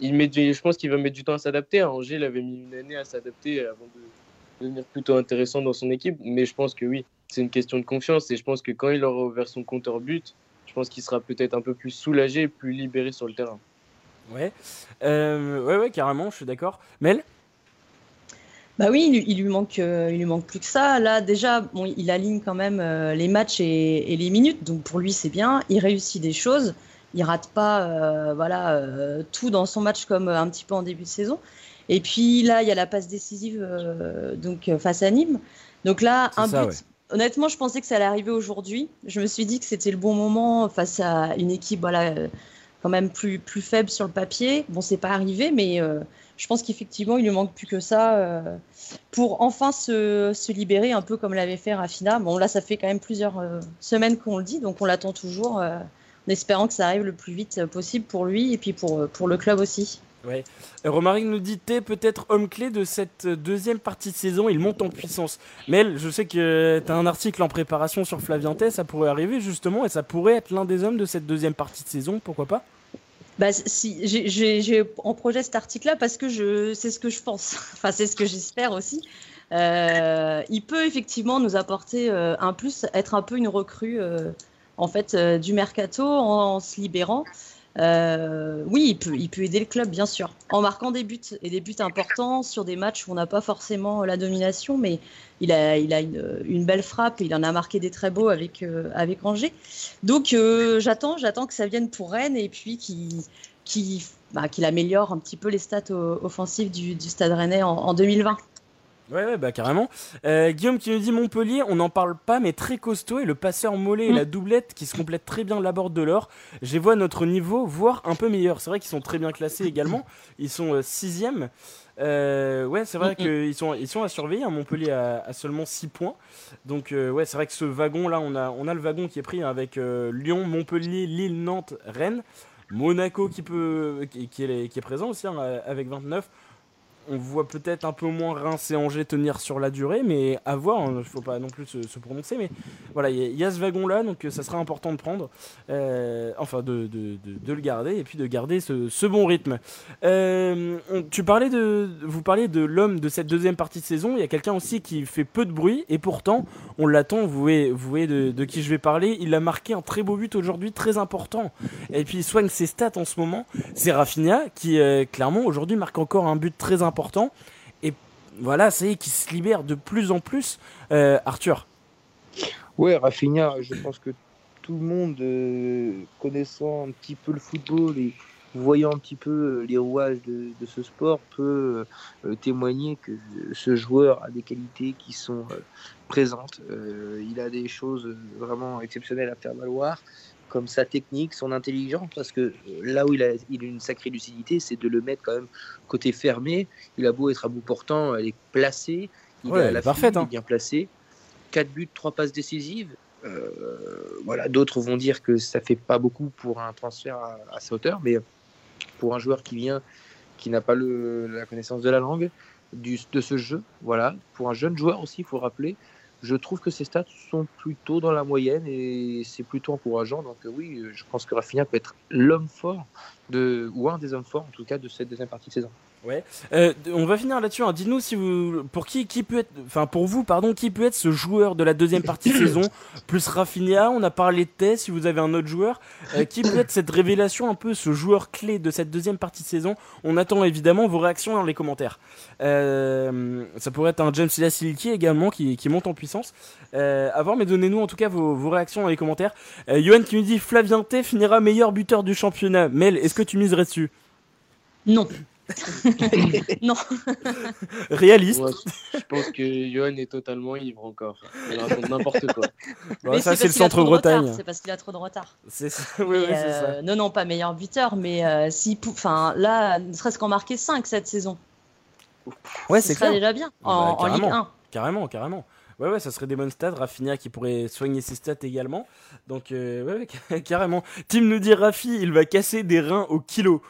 Il met du- je pense qu'il va mettre du temps à s'adapter. À Angers, il avait mis une année à s'adapter avant de devenir plutôt intéressant dans son équipe. Mais je pense que oui, c'est une question de confiance. Et je pense que quand il aura ouvert son compteur but, je pense qu'il sera peut-être un peu plus soulagé, plus libéré sur le terrain. Ouais, euh, ouais, ouais, carrément, je suis d'accord. Mel? Bah oui, il, lui- il lui manque, euh, il lui manque plus que ça. Là, déjà, bon, il aligne quand même euh, les matchs et, et les minutes, donc pour lui c'est bien. Il réussit des choses, il rate pas, euh, voilà, tout dans son match comme un petit peu en début de saison. Et puis là, il y a la passe décisive donc face à Nîmes. Donc là, un ça, but. ouais. Honnêtement, je pensais que ça allait arriver aujourd'hui. Je me suis dit que c'était le bon moment face à une équipe, voilà, quand même plus plus faible sur le papier. Bon, c'est pas arrivé, mais euh, je pense qu'effectivement, il lui manque plus que ça euh, pour enfin se, se libérer, un peu comme l'avait fait Rafina. Bon, là, ça fait quand même plusieurs euh, semaines qu'on le dit, donc on l'attend toujours, euh, en espérant que ça arrive le plus vite possible pour lui et puis pour, pour le club aussi. Ouais. Romaric nous dit T'es peut-être homme clé de cette deuxième partie de saison, il monte en puissance. Mel, je sais que tu as un article en préparation sur Flavien ça pourrait arriver justement, et ça pourrait être l'un des hommes de cette deuxième partie de saison, pourquoi pas? Bah, si, j'ai en projet cet article-là parce que je, c'est ce que je pense. enfin, c'est ce que j'espère aussi. Euh, il peut effectivement nous apporter euh, un plus, être un peu une recrue euh, en fait du mercato en, se libérant. Oui, il peut, aider le club bien sûr en marquant des buts et des buts importants sur des matchs où on n'a pas forcément la domination, mais il a, une, belle frappe et il en a marqué des très beaux avec avec Angers. Donc j'attends, j'attends que ça vienne pour Rennes et puis qu'il qui, bah, améliore un petit peu les stats offensives du Stade Rennais en 2020. Ouais, ouais, bah carrément. Euh, Guillaume qui nous dit Montpellier, on n'en parle pas, mais très costaud. Et le passeur mollet et mm. la doublette qui se complètent très bien l'abord de l'or. J'ai vois notre niveau, voire un peu meilleur. C'est vrai qu'ils sont très bien classés également. Ils sont 6 euh, euh, ouais, c'est vrai mm, mm. qu'ils sont, ils sont à surveiller. Hein. Montpellier a, seulement 6 points. Donc, euh, ouais, c'est vrai que ce wagon-là, on a, on a le wagon qui est pris hein, avec Lyon, Montpellier, Lille, Nantes, Rennes. Monaco qui, peut, qui, est, qui est présent aussi hein, avec 29 on voit peut-être un peu moins Reims et Angers tenir sur la durée, mais à voir, il hein, ne faut pas non plus se, prononcer, mais voilà, il y, a ce wagon-là, donc euh, ça sera important de prendre, euh, enfin de, le garder, et puis de garder ce, bon rythme. Euh, tu parlais de, vous parlez de l'homme de cette deuxième partie de saison, il y a quelqu'un aussi qui fait peu de bruit, et pourtant, on l'attend, vous voyez, vous voyez de, qui je vais parler, il a marqué un très beau but aujourd'hui, très important, et puis il soigne ses stats en ce moment, c'est Rafinha, qui clairement aujourd'hui marque encore un but très important Et voilà, c'est qui se libère de plus en plus. Euh, Arthur Ouais, Rafinha, je pense que tout le monde, euh, connaissant un petit peu le football et voyant un petit peu euh, les rouages de, ce sport, peut témoigner que ce joueur a des qualités qui sont présentes. il a des choses vraiment exceptionnelles à faire valoir comme sa technique, son intelligence, parce que euh, là où il a, il a une sacrée lucidité, c'est de le mettre quand même côté fermé. Il a beau être à bout portant, elle est placée, il est la parfaite, hein. bien placé. 4 buts, 3 passes décisives. Euh, voilà, d'autres vont dire que ça fait pas beaucoup pour un transfert à, sa hauteur, mais pour un joueur qui vient, qui n'a pas le, la connaissance de la langue, du, de ce jeu, voilà, pour un jeune joueur aussi, il faut rappeler, je trouve que ses stats sont plutôt dans la moyenne et c'est plutôt encourageant. Donc euh, oui, je pense que Rafinha peut être l'homme fort ou un des hommes forts en tout cas de cette deuxième partie de saison. Ouais. Euh, on va finir là-dessus. Hein. Dites-nous si vous, pour qui, qui peut être, enfin pour vous, pardon, qui peut être ce joueur de la deuxième partie de saison? Plus Rafinha. On a parlé de Tess. Si vous avez un autre joueur, euh, qui peut être cette révélation, un peu ce joueur clé de cette deuxième partie de saison? On attend évidemment vos réactions dans les commentaires. Euh, ça pourrait être un James Silky également qui, qui, monte en puissance. à voir, mais donnez-nous en tout cas vos, vos réactions dans les commentaires. Johan qui nous dit Flavien T finira meilleur buteur du championnat. Mel, est-ce que tu miserais dessus? Non. non. Réaliste. je pense que Johan est totalement ivre encore. Il raconte n'importe quoi. ça, c'est le centre-Bretagne. C'est parce qu'il a trop de retard. C'est ça. Oui, oui, euh, Non, non, pas meilleur buteur, mais euh, si, enfin, là, ne serait-ce qu'en marquer 5 cette saison. Ouais, c'est déjà bien en, bah, en Ligue 1. Carrément, carrément. Ouais, ouais, ça serait des bonnes stats. Rafinha qui pourrait soigner ses stats également. Donc, euh, ouais, carrément. Tim nous dit Rafi, il va casser des reins au kilo.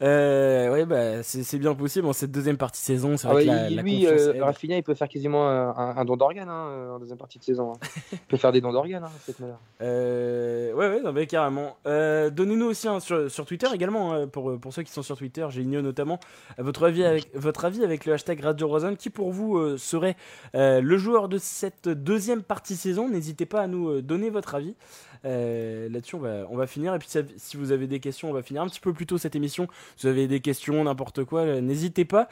Euh, ouais, bah, c'est bien possible en cette deuxième partie de saison. C'est vrai ah que la, lui, euh, Rafinha, il peut faire quasiment un, don d'organe hein, en deuxième partie de saison. Hein. il peut faire des dons d'organes, hein, cette manière. Euh, ouais, ouais, non, mais carrément. Euh, donnez-nous aussi sur, sur, Twitter également, hein, pour, pour ceux qui sont sur Twitter, Géniaux notamment, votre avis avec, votre avis avec le hashtag Radio Rosen, qui pour vous serait le joueur de cette deuxième partie saison. N'hésitez pas à nous euh, donner votre avis. Euh, là-dessus, on va, on va finir. Et puis, si vous avez des questions, on va finir un petit peu plus tôt cette émission. Si vous avez des questions, n'importe quoi, euh, n'hésitez pas.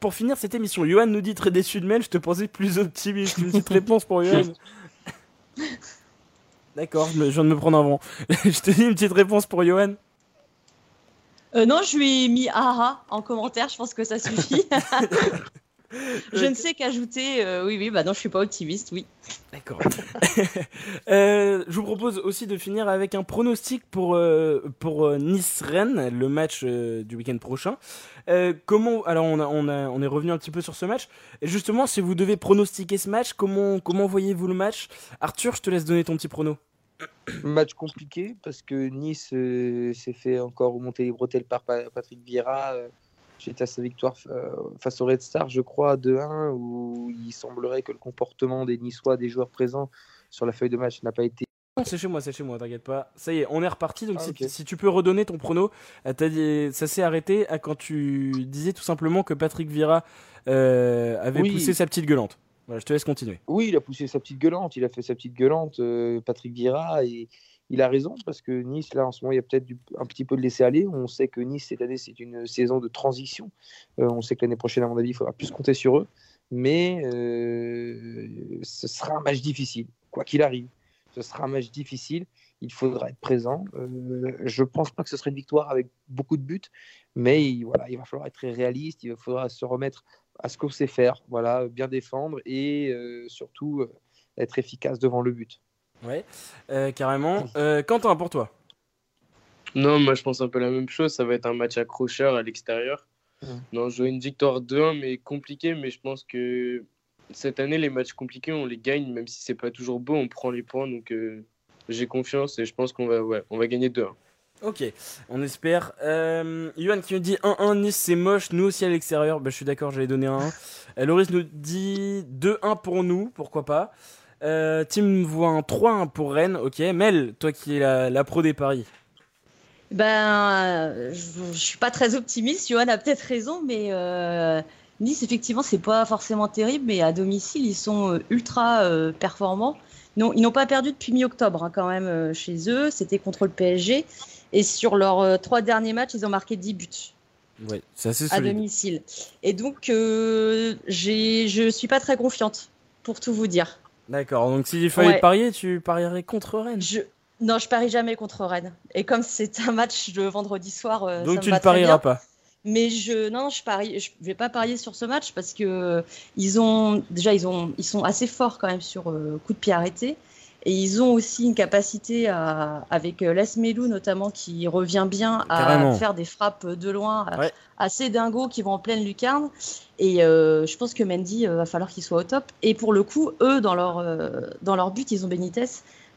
pour finir cette émission, Johan nous dit très déçu de Mel. Je te pensais plus optimiste. Une petite réponse pour Johan. D'accord, je viens de me prendre un vent. je te dis une petite réponse pour Johan. non, je lui ai mis aha en commentaire. Je pense que ça suffit. je ne sais qu'ajouter. Euh, oui, oui, bah non, je suis pas optimiste, oui. D'accord. Euh, je vous propose aussi de finir avec un pronostic pour, euh, pour Nice-Rennes, le match du week-end prochain. comment, alors on, a, on, a, on est revenu un petit peu sur ce match. Et justement, si vous devez pronostiquer ce match, comment, comment voyez-vous le match? Arthur, je te laisse donner ton petit prono. Match compliqué parce que Nice euh, s'est fait encore remonter les bretelles par Pa- Patrick Vieira suite à sa victoire euh, face au Red Star, je crois, 2-1, où il semblerait que le comportement des Niçois, des joueurs présents sur la feuille de match n'a pas été. C'est chez moi, c'est chez moi, t'inquiète pas. Ça y est, on est reparti. Donc, Ah, si, tu peux redonner ton prono, euh, dit- ça s'est arrêté à quand tu disais tout simplement que Patrick Vieira euh, avait Oui. poussé sa petite gueulante. Voilà, je te laisse continuer. Oui, il a poussé sa petite gueulante, il a fait sa petite gueulante, euh, Patrick Vieira, et il a raison parce que Nice, là, en ce moment, il y a peut-être un petit peu de laisser aller. On sait que Nice, cette année, c'est une saison de transition. Euh, on sait que l'année prochaine, à mon avis, il faudra plus compter sur eux. Mais euh, ce sera un match difficile, quoi qu'il arrive. Ce sera un match difficile. Il faudra être présent. Euh, je pense pas que ce serait une victoire avec beaucoup de buts, mais il- voilà, il va falloir être très réaliste. Il faudra se remettre à ce qu'on sait faire. Voilà, bien défendre et surtout être efficace devant le but. Ouais, euh, carrément. Euh, Quentin, pour toi Non, moi je pense un peu la même chose. Ça va être un match accrocheur à l'extérieur. Mm. Non, je vois une victoire 2-1, mais compliquée. Mais je pense que cette année, les matchs compliqués, on les gagne, même si c'est pas toujours beau, on prend les points. Donc euh, j'ai confiance et je pense qu'on va, ouais, on va gagner 2-1. Ok, on espère. Euh, Yohan qui nous dit 1-1, Nice c'est moche, nous aussi à l'extérieur. Bah, je suis d'accord, j'allais donner un 1. Euh, Loris nous dit 2-1 pour nous, pourquoi pas? Euh, Tim voit un 3-1 pour Rennes, ok. Mel, toi qui es la, la pro des paris. Ben, euh, je, je suis pas très optimiste. Johan a peut-être raison, mais euh, Nice, effectivement, c'est pas forcément terrible, mais à domicile, ils sont euh, ultra performants. Non, ils n'ont pas perdu depuis mi-octobre hein, quand même chez eux. C'était contre le PSG. Et sur leurs trois derniers matchs, ils ont marqué 10 buts Ouais, c'est assez à solide. domicile. Et donc, euh, je suis pas très confiante, pour tout vous dire. D'accord, donc s'il fallait Ouais. parier, tu parierais contre Rennes. Je, non, je parie jamais contre Rennes. Et comme c'est un match de vendredi soir, euh, ça donc me tu ne parieras pas. Mais je non, je parie, je vais pas parier sur ce match parce que ils ont déjà ils ont ils sont assez forts quand même sur euh, coup de pied arrêté et ils ont aussi une capacité à avec euh, Les Melou notamment qui revient bien à Carrément. faire des frappes de loin euh, Ouais. assez dingos qui vont en pleine lucarne et euh, je pense que Mendy euh, va falloir qu'il soit au top et pour le coup eux dans leur euh, dans leur but ils ont Benitez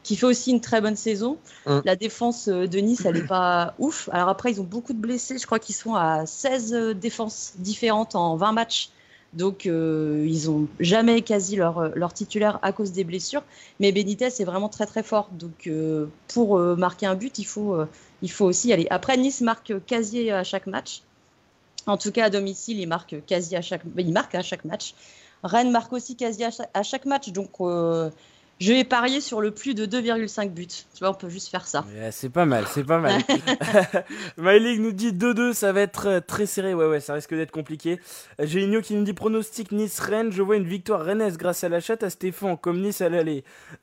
qui fait aussi une très bonne saison. Mm. La défense de Nice, elle n'est pas ouf. Alors après, ils ont beaucoup de blessés. Je crois qu'ils sont à 16 euh, défenses différentes en 20 matchs. Donc, euh, ils ont jamais quasi leur, euh, leur titulaire à cause des blessures. Mais Benitez est vraiment très très fort. Donc, euh, pour marquer un but, il faut, il faut aussi aller. Après, Nice marque quasi à chaque match. En tout cas, à domicile, il marque quasi à chaque, à chaque match. Rennes marque aussi quasi à chaque, à chaque match. Donc, je vais parier sur le plus de 2,5 buts. Tu vois, on peut juste faire ça. Ouais, c'est pas mal, c'est pas mal. My League nous dit 2-2, ça va être euh, très serré. Ouais, ouais, ça risque d'être compliqué. Euh, J'ai Igno qui nous dit pronostic Nice-Rennes. Je vois une victoire rennaise grâce à la chatte à Stéphane, comme Nice à l'aller.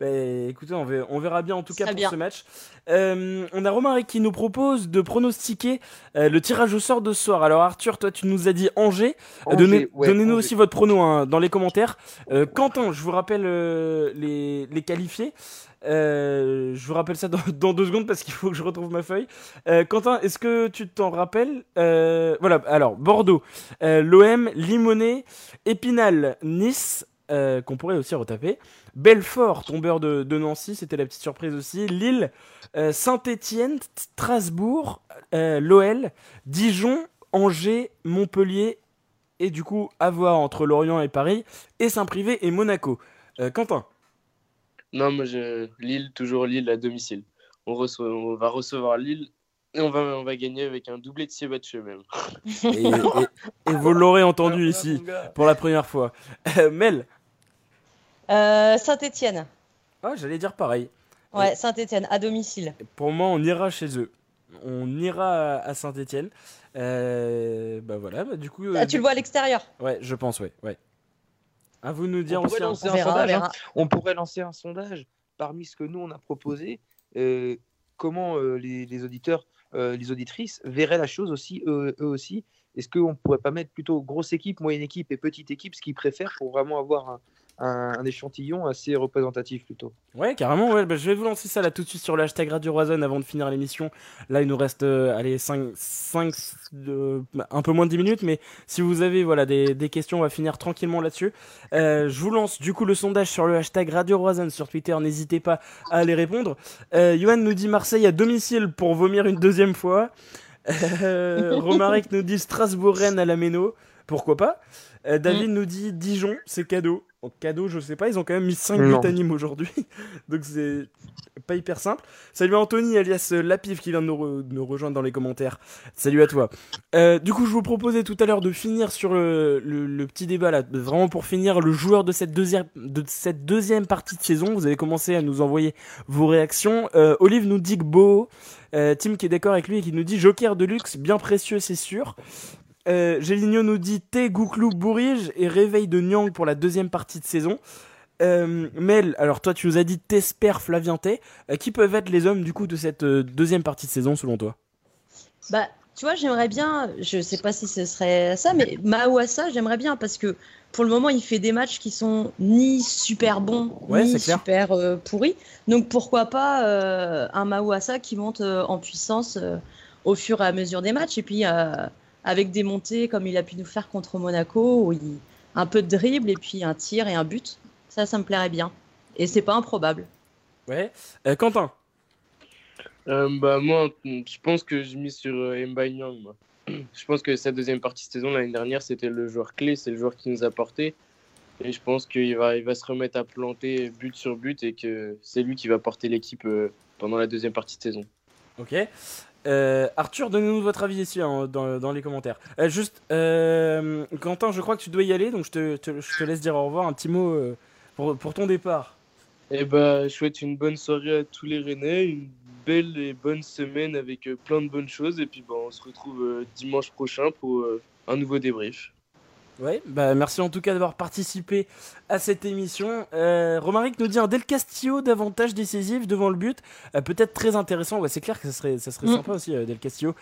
bah, écoutez, on verra, on verra bien en tout cas pour bien. ce match. Euh, on a Romain qui nous propose de pronostiquer euh, le tirage au sort de ce soir. Alors, Arthur, toi, tu nous as dit Angers. Euh, Angers, Donnez, ouais, Donnez-nous aussi votre prono hein, dans les commentaires. Euh, Quentin, je vous rappelle euh, les, les qualifiés. Euh, je vous rappelle ça dans, deux secondes parce qu'il faut que je retrouve ma feuille. Euh, Quentin, est-ce que tu t'en rappelles Euh, Voilà, alors Bordeaux, euh, l'OM, Limonest, Épinal, Nice, euh, qu'on pourrait aussi retaper. Belfort, tombeur de, Nancy, c'était la petite surprise aussi. Lille, euh, Saint-Étienne, Strasbourg, euh, l'OL, Dijon, Angers, Montpellier et du coup à voir entre Lorient et Paris et Saint-Privé et Monaco. Euh, Quentin. Non, moi, je... Lille, toujours Lille à domicile. On, reçoit... on va recevoir Lille et on va, on va gagner avec un doublé de Siebatche même. Et, et- et vous l'aurez entendu ici pour la première fois. Euh, Mel. Euh, Saint-Etienne. Ah, j'allais dire pareil. Ouais, Saint-Etienne, à domicile. Pour moi, on ira chez eux. On ira à Saint-Etienne. bah voilà, bah, du coup. Ah, tu le vois à l'extérieur. Ouais, je pense, ouais. ouais. À vous de nous dire On pourrait aussi. hein. lancer On un verra, on sondage. hein. verra. On pourrait lancer un sondage parmi ce que nous on a proposé. euh, comment euh, les, les auditeurs, euh, les auditrices verraient la chose aussi, eux, eux aussi? Est-ce qu'on pourrait pas mettre plutôt grosse équipe, moyenne équipe et petite équipe, ce qu'ils préfèrent pour vraiment avoir un, un, échantillon assez représentatif plutôt. Ouais, carrément. Ouais. Bah, je vais vous lancer ça là tout de suite sur le hashtag Radio Roison avant de finir l'émission. Là, il nous reste euh, allez, 5, 5 un peu moins de 10 minutes, mais si vous avez voilà, des, des questions, on va finir tranquillement là-dessus. Euh, je vous lance du coup le sondage sur le hashtag Radio Roison sur Twitter. N'hésitez pas à aller répondre. Euh, Johan nous dit Marseille à domicile pour vomir une deuxième fois. Euh, Romaric nous dit Strasbourg-Rennes à la Méno. Pourquoi pas? Euh, David mm. nous dit Dijon, c'est cadeau. En cadeau, je sais pas, ils ont quand même mis 5 buts à Nîmes aujourd'hui. Donc c'est pas hyper simple. Salut Anthony, alias Lapif, qui vient de nous, rejoindre dans les commentaires. Salut à toi. Euh, du coup, je vous proposais tout à l'heure de finir sur le, petit débat là, vraiment pour finir, le joueur de cette deuxième, de cette deuxième partie de saison. Vous avez commencé à nous envoyer vos réactions. Euh, Olive nous dit que beau. Tim qui est d'accord avec lui et qui nous dit Joker de luxe, bien précieux, c'est sûr. Euh, Géligno nous dit Thé, Gouklou, Bourrige et réveil de Nyang pour la deuxième partie de saison. Euh, Mel, alors toi tu nous as dit Tesper, Flavien T. Euh, qui peuvent être les hommes du coup de cette euh, deuxième partie de saison selon toi? Bah tu vois j'aimerais bien, je sais pas si ce serait ça, mais Mawassa j'aimerais bien parce que pour le moment il fait des matchs qui sont ni super bons ni super pourris. Donc pourquoi pas un Mawassa qui monte en puissance au fur et à mesure des matchs et puis avec des montées comme il a pu nous faire contre Monaco, où il, un peu de dribble et puis un tir et un but. Ça, ça me plairait bien. Et c'est pas improbable. Ouais. Euh, Quentin euh, bah, Moi, je pense que je mis sur euh, Moi. Je pense que sa deuxième partie de saison l'année dernière, c'était le joueur clé, c'est le joueur qui nous a porté. Et je pense qu'il va, il va se remettre à planter but sur but et que c'est lui qui va porter l'équipe euh, pendant la deuxième partie de saison. Ok. Euh, Arthur, donnez-nous votre avis ici hein, dans, les commentaires. Euh, juste, euh, Quentin, je crois que tu dois y aller, donc je te, laisse dire au revoir. Un petit mot pour, ton départ. Eh ben, je souhaite une bonne soirée à tous les Rennais, une belle et bonne semaine avec plein de bonnes choses, et puis bah, on se retrouve dimanche prochain pour un nouveau débrief. Ouais, bah merci en tout cas d'avoir participé à cette émission. Euh, Romaric nous dit un Del Castillo davantage décisif devant le but, euh, peut-être très intéressant. Ouais, c'est clair que ça serait, ça serait mm. sympa aussi, euh, Del Castillo,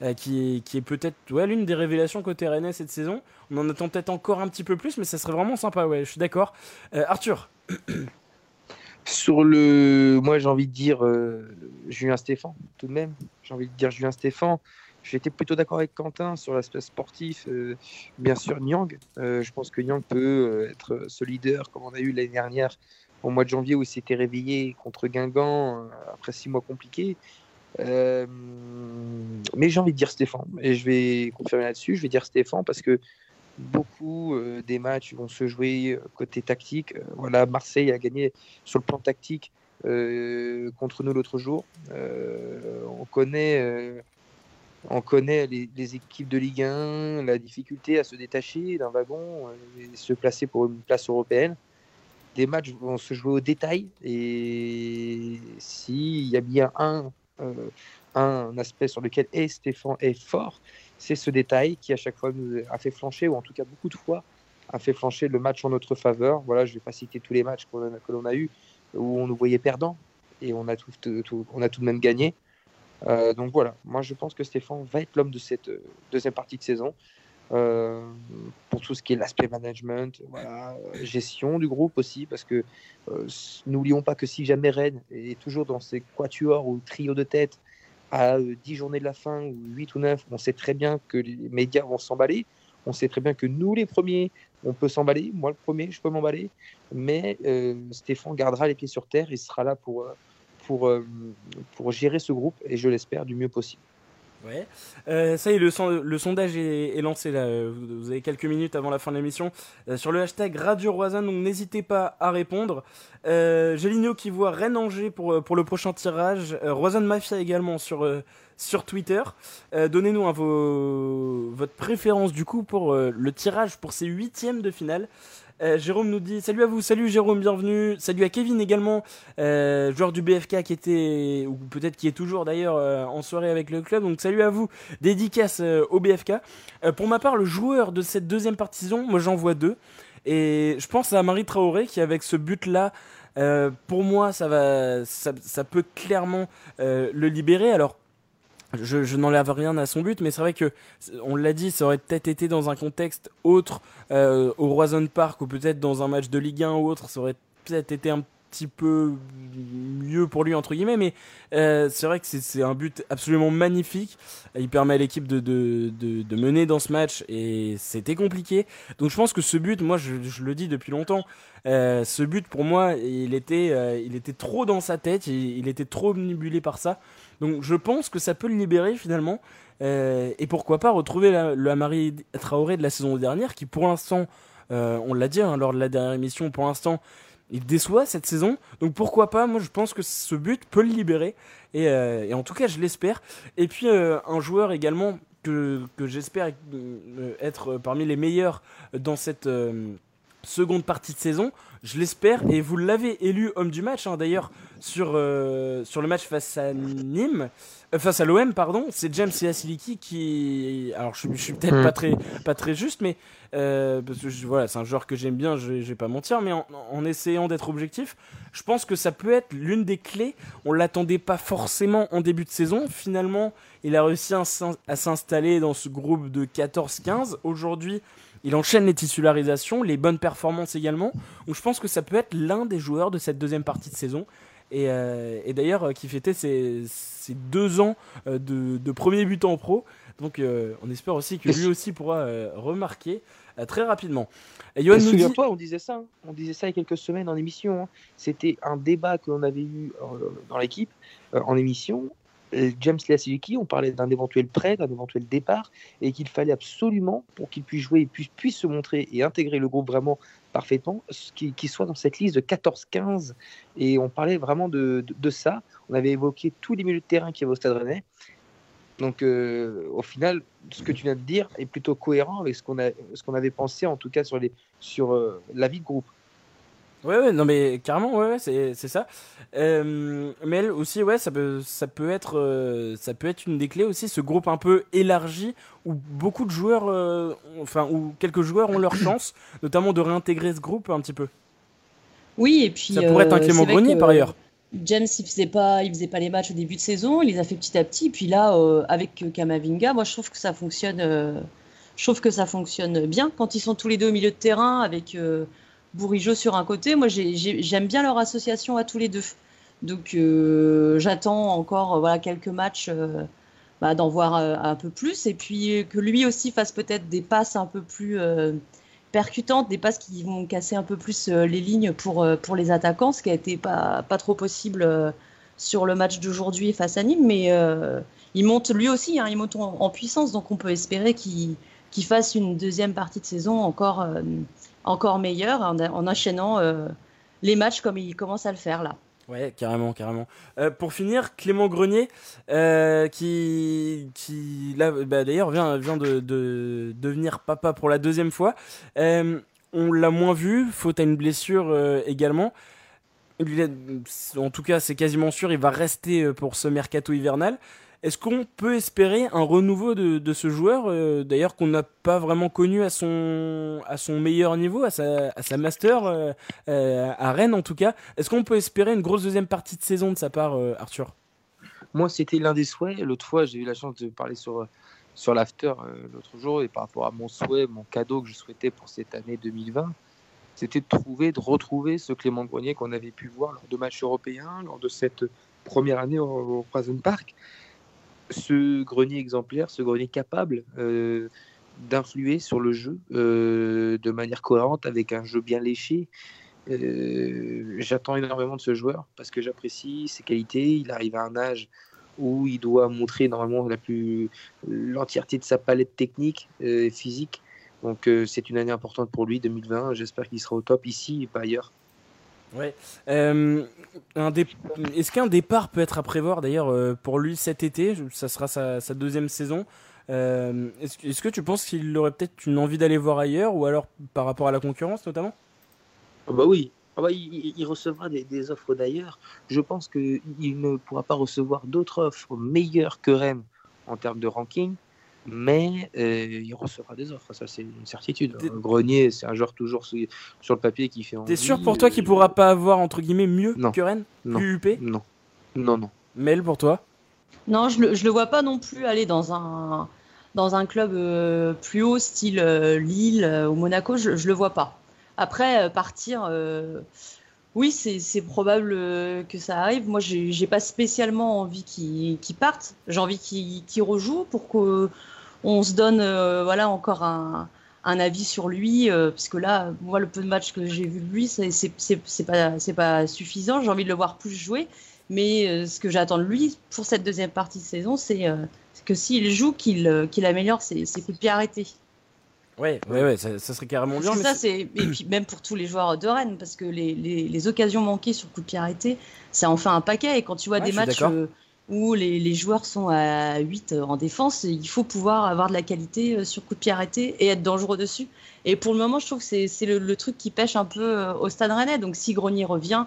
euh, qui est, qui est peut-être ouais, l'une des révélations côté Rennes cette saison. On en attend peut-être encore un petit peu plus, mais ça serait vraiment sympa, ouais, je suis d'accord. Arthur Sur le. Moi, j'ai envie de dire Julien Stéphan, tout de même. J'ai envie de dire Julien Stéphan. J'étais plutôt d'accord avec Quentin sur l'aspect sportif. Euh, bien sûr, Nyang. Euh, je pense que Nyang peut euh, être ce leader comme on a eu l'année dernière au mois de janvier où il s'était réveillé contre Guingamp après six mois compliqués. mais j'ai envie de dire Stéphane. Et je vais confirmer là-dessus. Je vais dire Stéphane parce que beaucoup des matchs vont se jouer côté tactique. voilà, Marseille a gagné sur le plan tactique contre nous l'autre jour. on connaît on connaît les, équipes de Ligue 1, la difficulté à se détacher d'un wagon euh, et se placer pour une place européenne. Des matchs vont se jouer au détail et s'il y a bien un, euh, un aspect sur lequel Stéphane est fort, c'est ce détail qui à chaque fois nous a fait flancher, ou en tout cas beaucoup de fois a fait flancher le match en notre faveur. Voilà, je ne vais pas citer tous les matchs que l'on a eu où on nous voyait perdants et on a tout de même gagné. Euh, donc voilà, moi je pense que Stéphane va être l'homme de cette euh, deuxième partie de saison. Euh, pour tout ce qui est l'aspect management, gestion du groupe aussi, parce que n'oublions pas que si jamais Rennes est toujours dans ses quatuors ou trio de tête à 10 journées de la fin, ou 8 ou 9, on sait très bien que les médias vont s'emballer. On sait très bien que nous, les premiers, on peut s'emballer. Moi, le premier, je peux m'emballer. Mais Stéphane gardera les pieds sur terre. Il sera là pour, pour, euh, pour gérer ce groupe et je l'espère du mieux possible. Ouais. Euh, ça y est, le, le sondage est, lancé là. Vous avez quelques minutes avant la fin de l'émission euh, sur le hashtag Radio Roisin, donc n'hésitez pas à répondre. Euh, qui voit Rennes Angers pour, pour le prochain tirage. Roisin Mafia également sur, sur Twitter. Donnez-nous votre préférence du coup pour le tirage pour ces huitièmes de finale. Euh, Jérôme nous dit salut à vous, salut Jérôme, bienvenue. Salut à Kevin également, euh, joueur du BFK qui était, ou peut-être qui est toujours d'ailleurs euh, en soirée avec le club. Donc salut à vous, dédicace au BFK. pour ma part, le joueur de cette deuxième partie saison, moi j'en vois deux. Et je pense à Marie Traoré qui avec ce but-là, pour moi, ça va, ça, ça peut clairement le libérer. Alors je, n'enlève rien à son but, mais c'est vrai que, on l'a dit, ça aurait peut-être été dans un contexte autre, euh, au Roison Park, ou peut-être dans un match de Ligue 1 ou autre, ça aurait peut-être été un petit peu mieux pour lui entre guillemets mais euh, c'est vrai que c'est un but absolument magnifique. Il permet à l'équipe de, mener dans ce match et c'était compliqué. Donc je pense que ce but moi je, le dis depuis longtemps euh, ce but pour moi il était euh, il était trop dans sa tête il, il, était trop omnibulé par ça donc je pense que ça peut le libérer finalement euh, et pourquoi pas retrouver la, le Amari Traoré de la saison dernière qui pour l'instant on l'a dit hein, lors de la dernière émission pour l'instant il déçoit cette saison. Donc pourquoi pas? Moi, je pense que ce but peut le libérer. Et, euh, en tout cas, je l'espère. Et puis, euh, un joueur également que, j'espère euh, être parmi les meilleurs dans cette euh, seconde partie de saison. Je l'espère. Et vous l'avez élu homme du match, hein, d'ailleurs, sur, euh, sur le match face à Nîmes. face à l'OM, pardon. C'est James Yasiliki qui. Alors, je, je suis peut-être pas, très, pas très juste, mais euh, parce que je, voilà, c'est un joueur que j'aime bien, je, je vais pas mentir, mais en, en essayant d'être objectif, je pense que ça peut être l'une des clés. On l'attendait pas forcément en début de saison. Finalement, il a réussi à s'installer dans ce groupe de 14-15. Aujourd'hui, il enchaîne les titularisations, les bonnes performances également. Donc je pense que ça peut être l'un des joueurs de cette deuxième partie de saison. Et, euh, et d'ailleurs, qui fêtait ses, ses, deux ans de, de premier but en pro. Donc euh, on espère aussi que lui aussi pourra euh, remarquer euh, très rapidement. Et Yoann nous dit... toi on disait ça, hein. on disait ça il y a quelques semaines en émission. Hein. C'était un débat que l'on avait eu dans l'équipe en émission. James Lasiliki, on parlait d'un éventuel prêt, d'un éventuel départ, et qu'il fallait absolument, pour qu'il puisse jouer puisse, puisse se montrer et intégrer le groupe vraiment parfaitement, qu'il qu soit dans cette liste de 14-15. Et on parlait vraiment de, de, ça. On avait évoqué tous les milieux de terrain qui avaient au Stade Rennais. Donc, euh, au final, ce que tu viens de dire est plutôt cohérent avec ce qu'on qu avait pensé, en tout cas, sur, sur euh, la vie de groupe. Ouais, ouais, non, mais carrément, ouais, ouais c'est ça. Euh, mais elle aussi, ouais, ça peut, ça, peut être, euh, ça peut être une des clés aussi, ce groupe un peu élargi où beaucoup de joueurs, euh, enfin, où quelques joueurs ont leur chance, notamment de réintégrer ce groupe un petit peu. Oui, et puis. Ça pourrait être un Clément Grenier par ailleurs. James, il faisait pas, il faisait pas les matchs au début de saison, il les a fait petit à petit. Puis là, euh, avec Kamavinga, moi je trouve que ça fonctionne, euh, je trouve que ça fonctionne bien quand ils sont tous les deux au milieu de terrain avec euh, Bourigeau sur un côté. Moi, j'aime bien leur association à tous les deux. Donc euh, j'attends encore voilà quelques matchs, euh, bah, d'en voir un peu plus et puis que lui aussi fasse peut-être des passes un peu plus percutantes, des passes qui vont casser un peu plus euh, les lignes pour, euh, pour les attaquants, ce qui a été pas, pas trop possible euh, sur le match d'aujourd'hui face à Nîmes, mais euh, il monte lui aussi, hein, il monte en, puissance, donc on peut espérer qu'il qu fasse une deuxième partie de saison encore, euh, encore meilleure en, en enchaînant euh, les matchs comme il commence à le faire là. Ouais, carrément, carrément. Euh, pour finir, Clément Grenier, euh, qui, qui bah, d'ailleurs vient, vient de, de, devenir papa pour la deuxième fois. On l'a moins vu, faute à une blessure également. En tout cas, c'est quasiment sûr, il va rester pour ce mercato hivernal. Est-ce qu'on peut espérer un renouveau de, de ce joueur, euh, d'ailleurs qu'on n'a pas vraiment connu à son, à son meilleur niveau, à sa, à sa master, euh, euh, à Rennes en tout cas. Est-ce qu'on peut espérer une grosse deuxième partie de saison de sa part, Arthur? Moi, c'était l'un des souhaits. L'autre fois, j'ai eu la chance de parler sur, sur l'after l'autre jour, et par rapport à mon souhait, mon cadeau que je souhaitais pour cette année 2020, c'était de trouver, de retrouver ce Clément Grenier qu'on avait pu voir lors de matchs européens, lors de cette première année au, au Park ce grenier exemplaire, ce grenier capable euh, d'influer sur le jeu euh, de manière cohérente avec un jeu bien léché. Euh, J'attends énormément de ce joueur parce que j'apprécie ses qualités. Il arrive à un âge où il doit montrer normalement la plus l'entièreté de sa palette technique et physique. Donc c'est une année importante pour lui, 2020. J'espère qu'il sera au top ici et pas ailleurs. Ouais. Euh. Est-ce qu'un départ peut être à prévoir d'ailleurs euh, pour lui cet été? Ça sera sa, deuxième saison. Euh, Est-ce est que tu penses qu'il aurait peut-être une envie d'aller voir ailleurs ou alors par rapport à la concurrence notamment? Oh Bah oui. Ah bah, il, il, recevra des, des offres d'ailleurs. Je pense qu'il ne pourra pas recevoir d'autres offres meilleures que Rennes en termes de ranking mais euh, il recevra des offres, ça c'est une certitude. Des... Grenier, c'est un joueur toujours sur, sur, le papier qui fait. T'es sûr pour toi qu'il pourra pas avoir entre guillemets mieux non. que Rennes? Non. Plus UP Non, non, non. Mel pour toi? Non, je le, le vois pas non plus aller dans un, dans un club euh, plus haut, style euh, Lille ou Monaco. Je, je le vois pas. Après, partir, oui, c'est probable que ça arrive. Moi, j'ai pas spécialement envie qu'il parte. J'ai envie qu'il rejoue pour qu'on se donne voilà, encore un, un avis sur lui, euh, parce que là, moi, le peu de matchs que j'ai vu de lui, c'est pas, pas suffisant. J'ai envie de le voir plus jouer. Mais euh, ce que j'attends de lui pour cette deuxième partie de saison, c'est euh, que s'il joue, qu'il améliore ses, coups de pied arrêtés. Ouais, ouais, ouais, ça, serait carrément bien. ça, c'est et puis même pour tous les joueurs de Rennes, parce que les, les, occasions manquées sur coup de pied arrêté, c'est enfin un paquet. Et quand tu vois des matchs où les, joueurs sont à 8 euh, en défense, il faut pouvoir avoir de la qualité euh, sur coup de pied arrêté et être dangereux dessus. Et pour le moment, je trouve que c'est le, truc qui pêche un peu euh, au stade rennais. Donc si Grenier revient,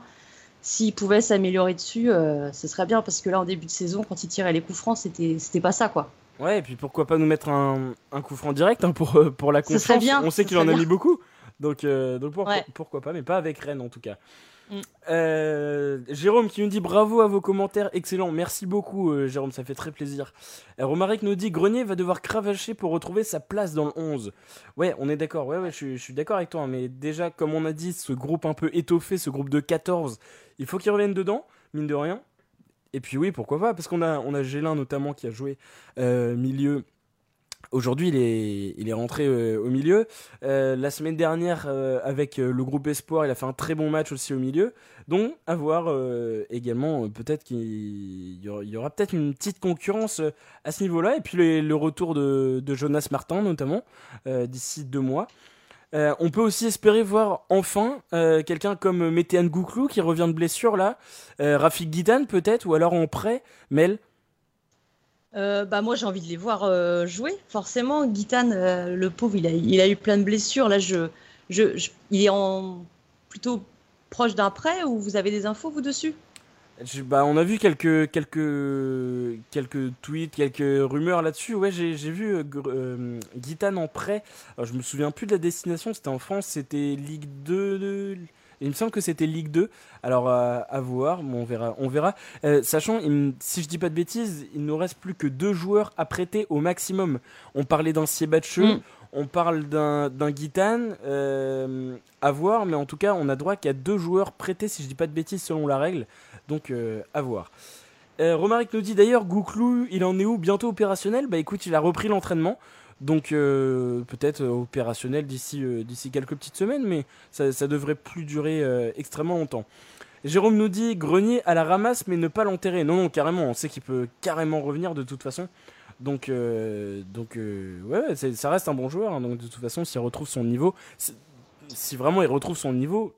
s'il pouvait s'améliorer dessus, ce serait bien parce que là, en début de saison, quand il tirait les coups francs, c'était pas ça quoi. Ouais, et puis pourquoi pas nous mettre un, coup franc direct hein, pour, pour la confiance. Bien, On sait qu'il en a mis beaucoup. Donc, donc pourquoi pas, mais pas avec Rennes en tout cas. Euh, Jérôme qui nous dit bravo à vos commentaires, excellent, merci beaucoup euh, Jérôme, ça fait très plaisir. Euh, Romaric nous dit Grenier va devoir cravacher pour retrouver sa place dans le 11. Ouais, on est d'accord, ouais, ouais, je, suis d'accord avec toi, hein, mais déjà, comme on a dit, ce groupe un peu étoffé, ce groupe de 14, il faut qu'il revienne dedans, mine de rien. Et puis oui, pourquoi pas, parce qu'on a, on a Gélin notamment qui a joué milieu Aujourd'hui, il est, il est rentré euh, au milieu. Euh, la semaine dernière, euh, avec le groupe Espoir, il a fait un très bon match aussi au milieu. Donc, à voir également, peut-être qu'il y aura, peut-être une petite concurrence à ce niveau-là. Et puis le retour de, Jonas Martin, notamment, d'ici deux mois. on peut aussi espérer voir enfin quelqu'un comme Météane Gouklou qui revient de blessure là. Rafik Guidan peut-être, ou alors en prêt. Mel euh, bah moi j'ai envie de les voir euh, jouer forcément. Guitane, euh, le pauvre, il a, il a eu plein de blessures. Là, je, je, il est en plutôt proche d'un prêt ou vous avez des infos vous dessus? Bah, on a vu quelques quelques quelques tweets, quelques rumeurs là-dessus. Ouais, j'ai vu Guitane en prêt. Je me souviens plus de la destination. C'était en France. C'était Ligue 2. De il me semble que c'était Ligue 2. Alors euh, à voir, on verra. On verra. Euh, sachant, si je dis pas de bêtises, il nous reste plus que deux joueurs à prêter au maximum. On parlait d'un Siebatcheux, mm. on parle d'un Guitane. Euh, à voir, mais en tout cas, on a droit qu'à deux joueurs prêtés, si je dis pas de bêtises, selon la règle. Donc à voir. Romaric nous dit d'ailleurs, Gouklou, il en est où Bientôt opérationnel? Bah écoute, il a repris l'entraînement. Donc euh, peut-être euh, opérationnel d'ici euh, d'ici quelques petites semaines, mais ça, ça devrait plus durer extrêmement longtemps. Jérôme nous dit Grenier à la ramasse, mais ne pas l'enterrer. Non, non, carrément, on sait qu'il peut carrément revenir de toute façon. Donc, donc ouais, ça reste un bon joueur. Hein. donc de toute façon, s'il retrouve son niveau, si vraiment il retrouve son niveau,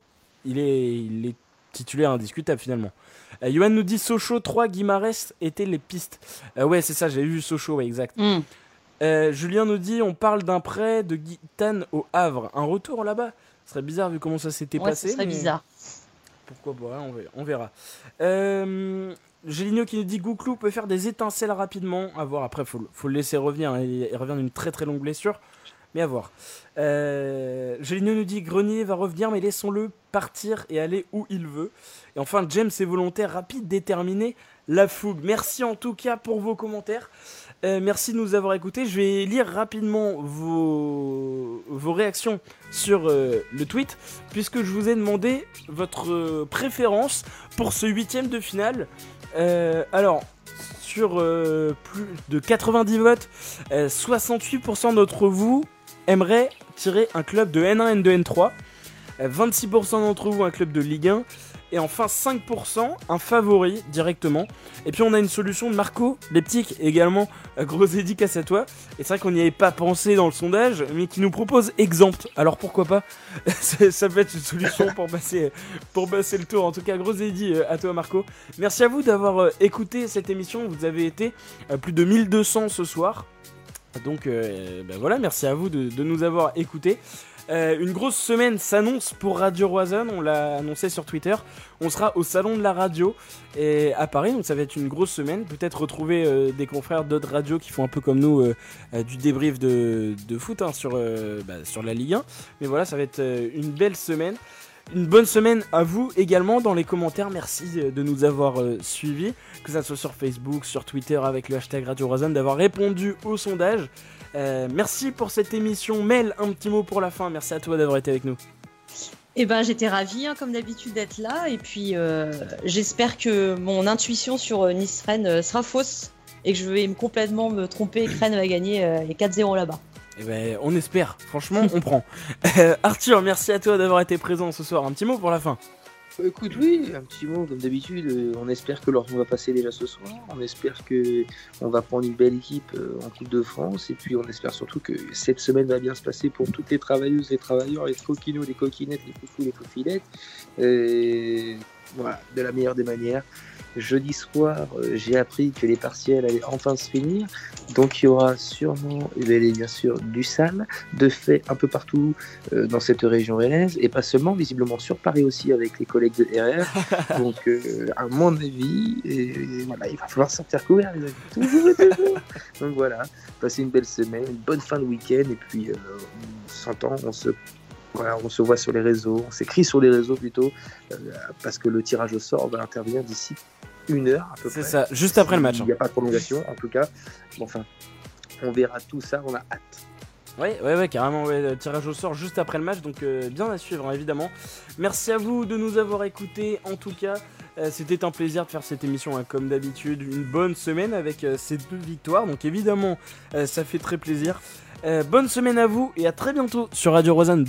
il est, il est titulaire indiscutable finalement. Yohan nous dit Sochaux 3, Guimarès étaient les pistes. ouais, c'est ça, j'ai vu Sochaux, ouais, exact. Hmm. Euh, Julien nous dit on parle d'un prêt de Guitane au Havre. Un retour là-bas? Ce serait bizarre vu comment ça s'était passé. Ce serait bizarre. Pourquoi pas, hein, on verra. Euh, Géligno qui nous dit Gouklou peut faire des étincelles rapidement. À voir, après, faut, faut le laisser revenir. Il, revient d'une très très longue blessure. Mais à voir. Euh, nous dit Grenier va revenir, mais laissons-le partir et aller où il veut. Et enfin, James est volontaire, rapide, déterminé, la fougue. Merci en tout cas pour vos commentaires. Euh, merci de nous avoir écoutés. Je vais lire rapidement vos, réactions sur euh, le tweet, puisque je vous ai demandé votre euh, préférence pour ce huitième de finale. alors, sur plus de 90 votes, 68% d'entre vous aimeraient tirer un club de N1, N2, N3. 26% d'entre vous un club de Ligue 1 et enfin 5%, un favori directement. Et puis on a une solution de Marco Leptic également, gros dédicace à toi. Et c'est vrai qu'on n'y avait pas pensé dans le sondage, mais qui nous propose exempt. Alors pourquoi pas Ça peut être une solution pour passer, pour passer le tour. En tout cas, gros dédi euh, à toi Marco. Merci à vous d'avoir euh, écouté cette émission. Vous avez été euh, plus de 1200 ce soir. Donc ben voilà, merci à vous de nous avoir écoutés. Euh, une grosse semaine s'annonce pour Radio Roison, on l'a annoncé sur Twitter. On sera au salon de la radio à Paris, donc ça va être une grosse semaine. Peut-être retrouver euh, des confrères d'autres radios qui font un peu comme nous euh, du débrief de, foot hein, sur, bah, sur la Ligue 1. Mais voilà, ça va être une belle semaine. Une bonne semaine à vous également dans les commentaires. Merci de nous avoir suivis, que ça soit sur Facebook, sur Twitter avec le hashtag Radio Rosen, d'avoir répondu au sondage. Merci pour cette émission. Mel, un petit mot pour la fin. Merci à toi d'avoir été avec nous. Eh ben, j'étais ravie, hein, comme d'habitude, d'être là. Et puis, euh, j'espère que mon intuition sur euh, Nice-Rennes euh, sera fausse et que je vais complètement me tromper et que Rennes va gagner les 4-0 là-bas. Eh ben, on espère. Franchement, on prend. Arthur, merci à toi d'avoir été présent ce soir. Un petit mot pour la fin. Euh, écoute, oui, un petit mot, comme d'habitude. Euh, on espère que l'Orton va passer déjà ce soir. On espère que on va prendre une belle équipe euh, en Coupe de France. Et puis, on espère surtout que cette semaine va bien se passer pour toutes les travailleuses, les travailleurs, les coquinos, les coquinettes, les foufous, les foufilettes. Et voilà, de la meilleure des manières. Jeudi soir, euh, j'ai appris que les partiels allaient enfin se finir. Donc il y aura sûrement, et bien sûr, du sale, de fait un peu partout euh, dans cette région rennaise, et pas seulement, visiblement sur Paris aussi avec les collègues de RR. Donc euh, à mon avis, et, voilà, il va falloir sortir couvert, les amis. Donc voilà, passez une belle semaine, une bonne fin de week-end, et puis on s'entend, on se voilà, on se voit sur les réseaux, on s'écrit sur les réseaux plutôt, parce que le tirage au sort va intervenir d'ici une heure à peu près. C'est ça, juste après le match. Il n'y a pas de prolongation en tout cas. enfin, on verra tout ça, on a hâte. Ouais, ouais, ouais, carrément, ouais, tirage au sort juste après le match, donc euh, bien à suivre, hein, évidemment. Merci à vous de nous avoir écoutés, en tout cas. Euh, c'était un plaisir de faire cette émission, hein, comme d'habitude. Une bonne semaine avec euh, ces deux victoires, donc évidemment, ça fait très plaisir. bonne semaine à vous et à très bientôt sur Radio Rosanne.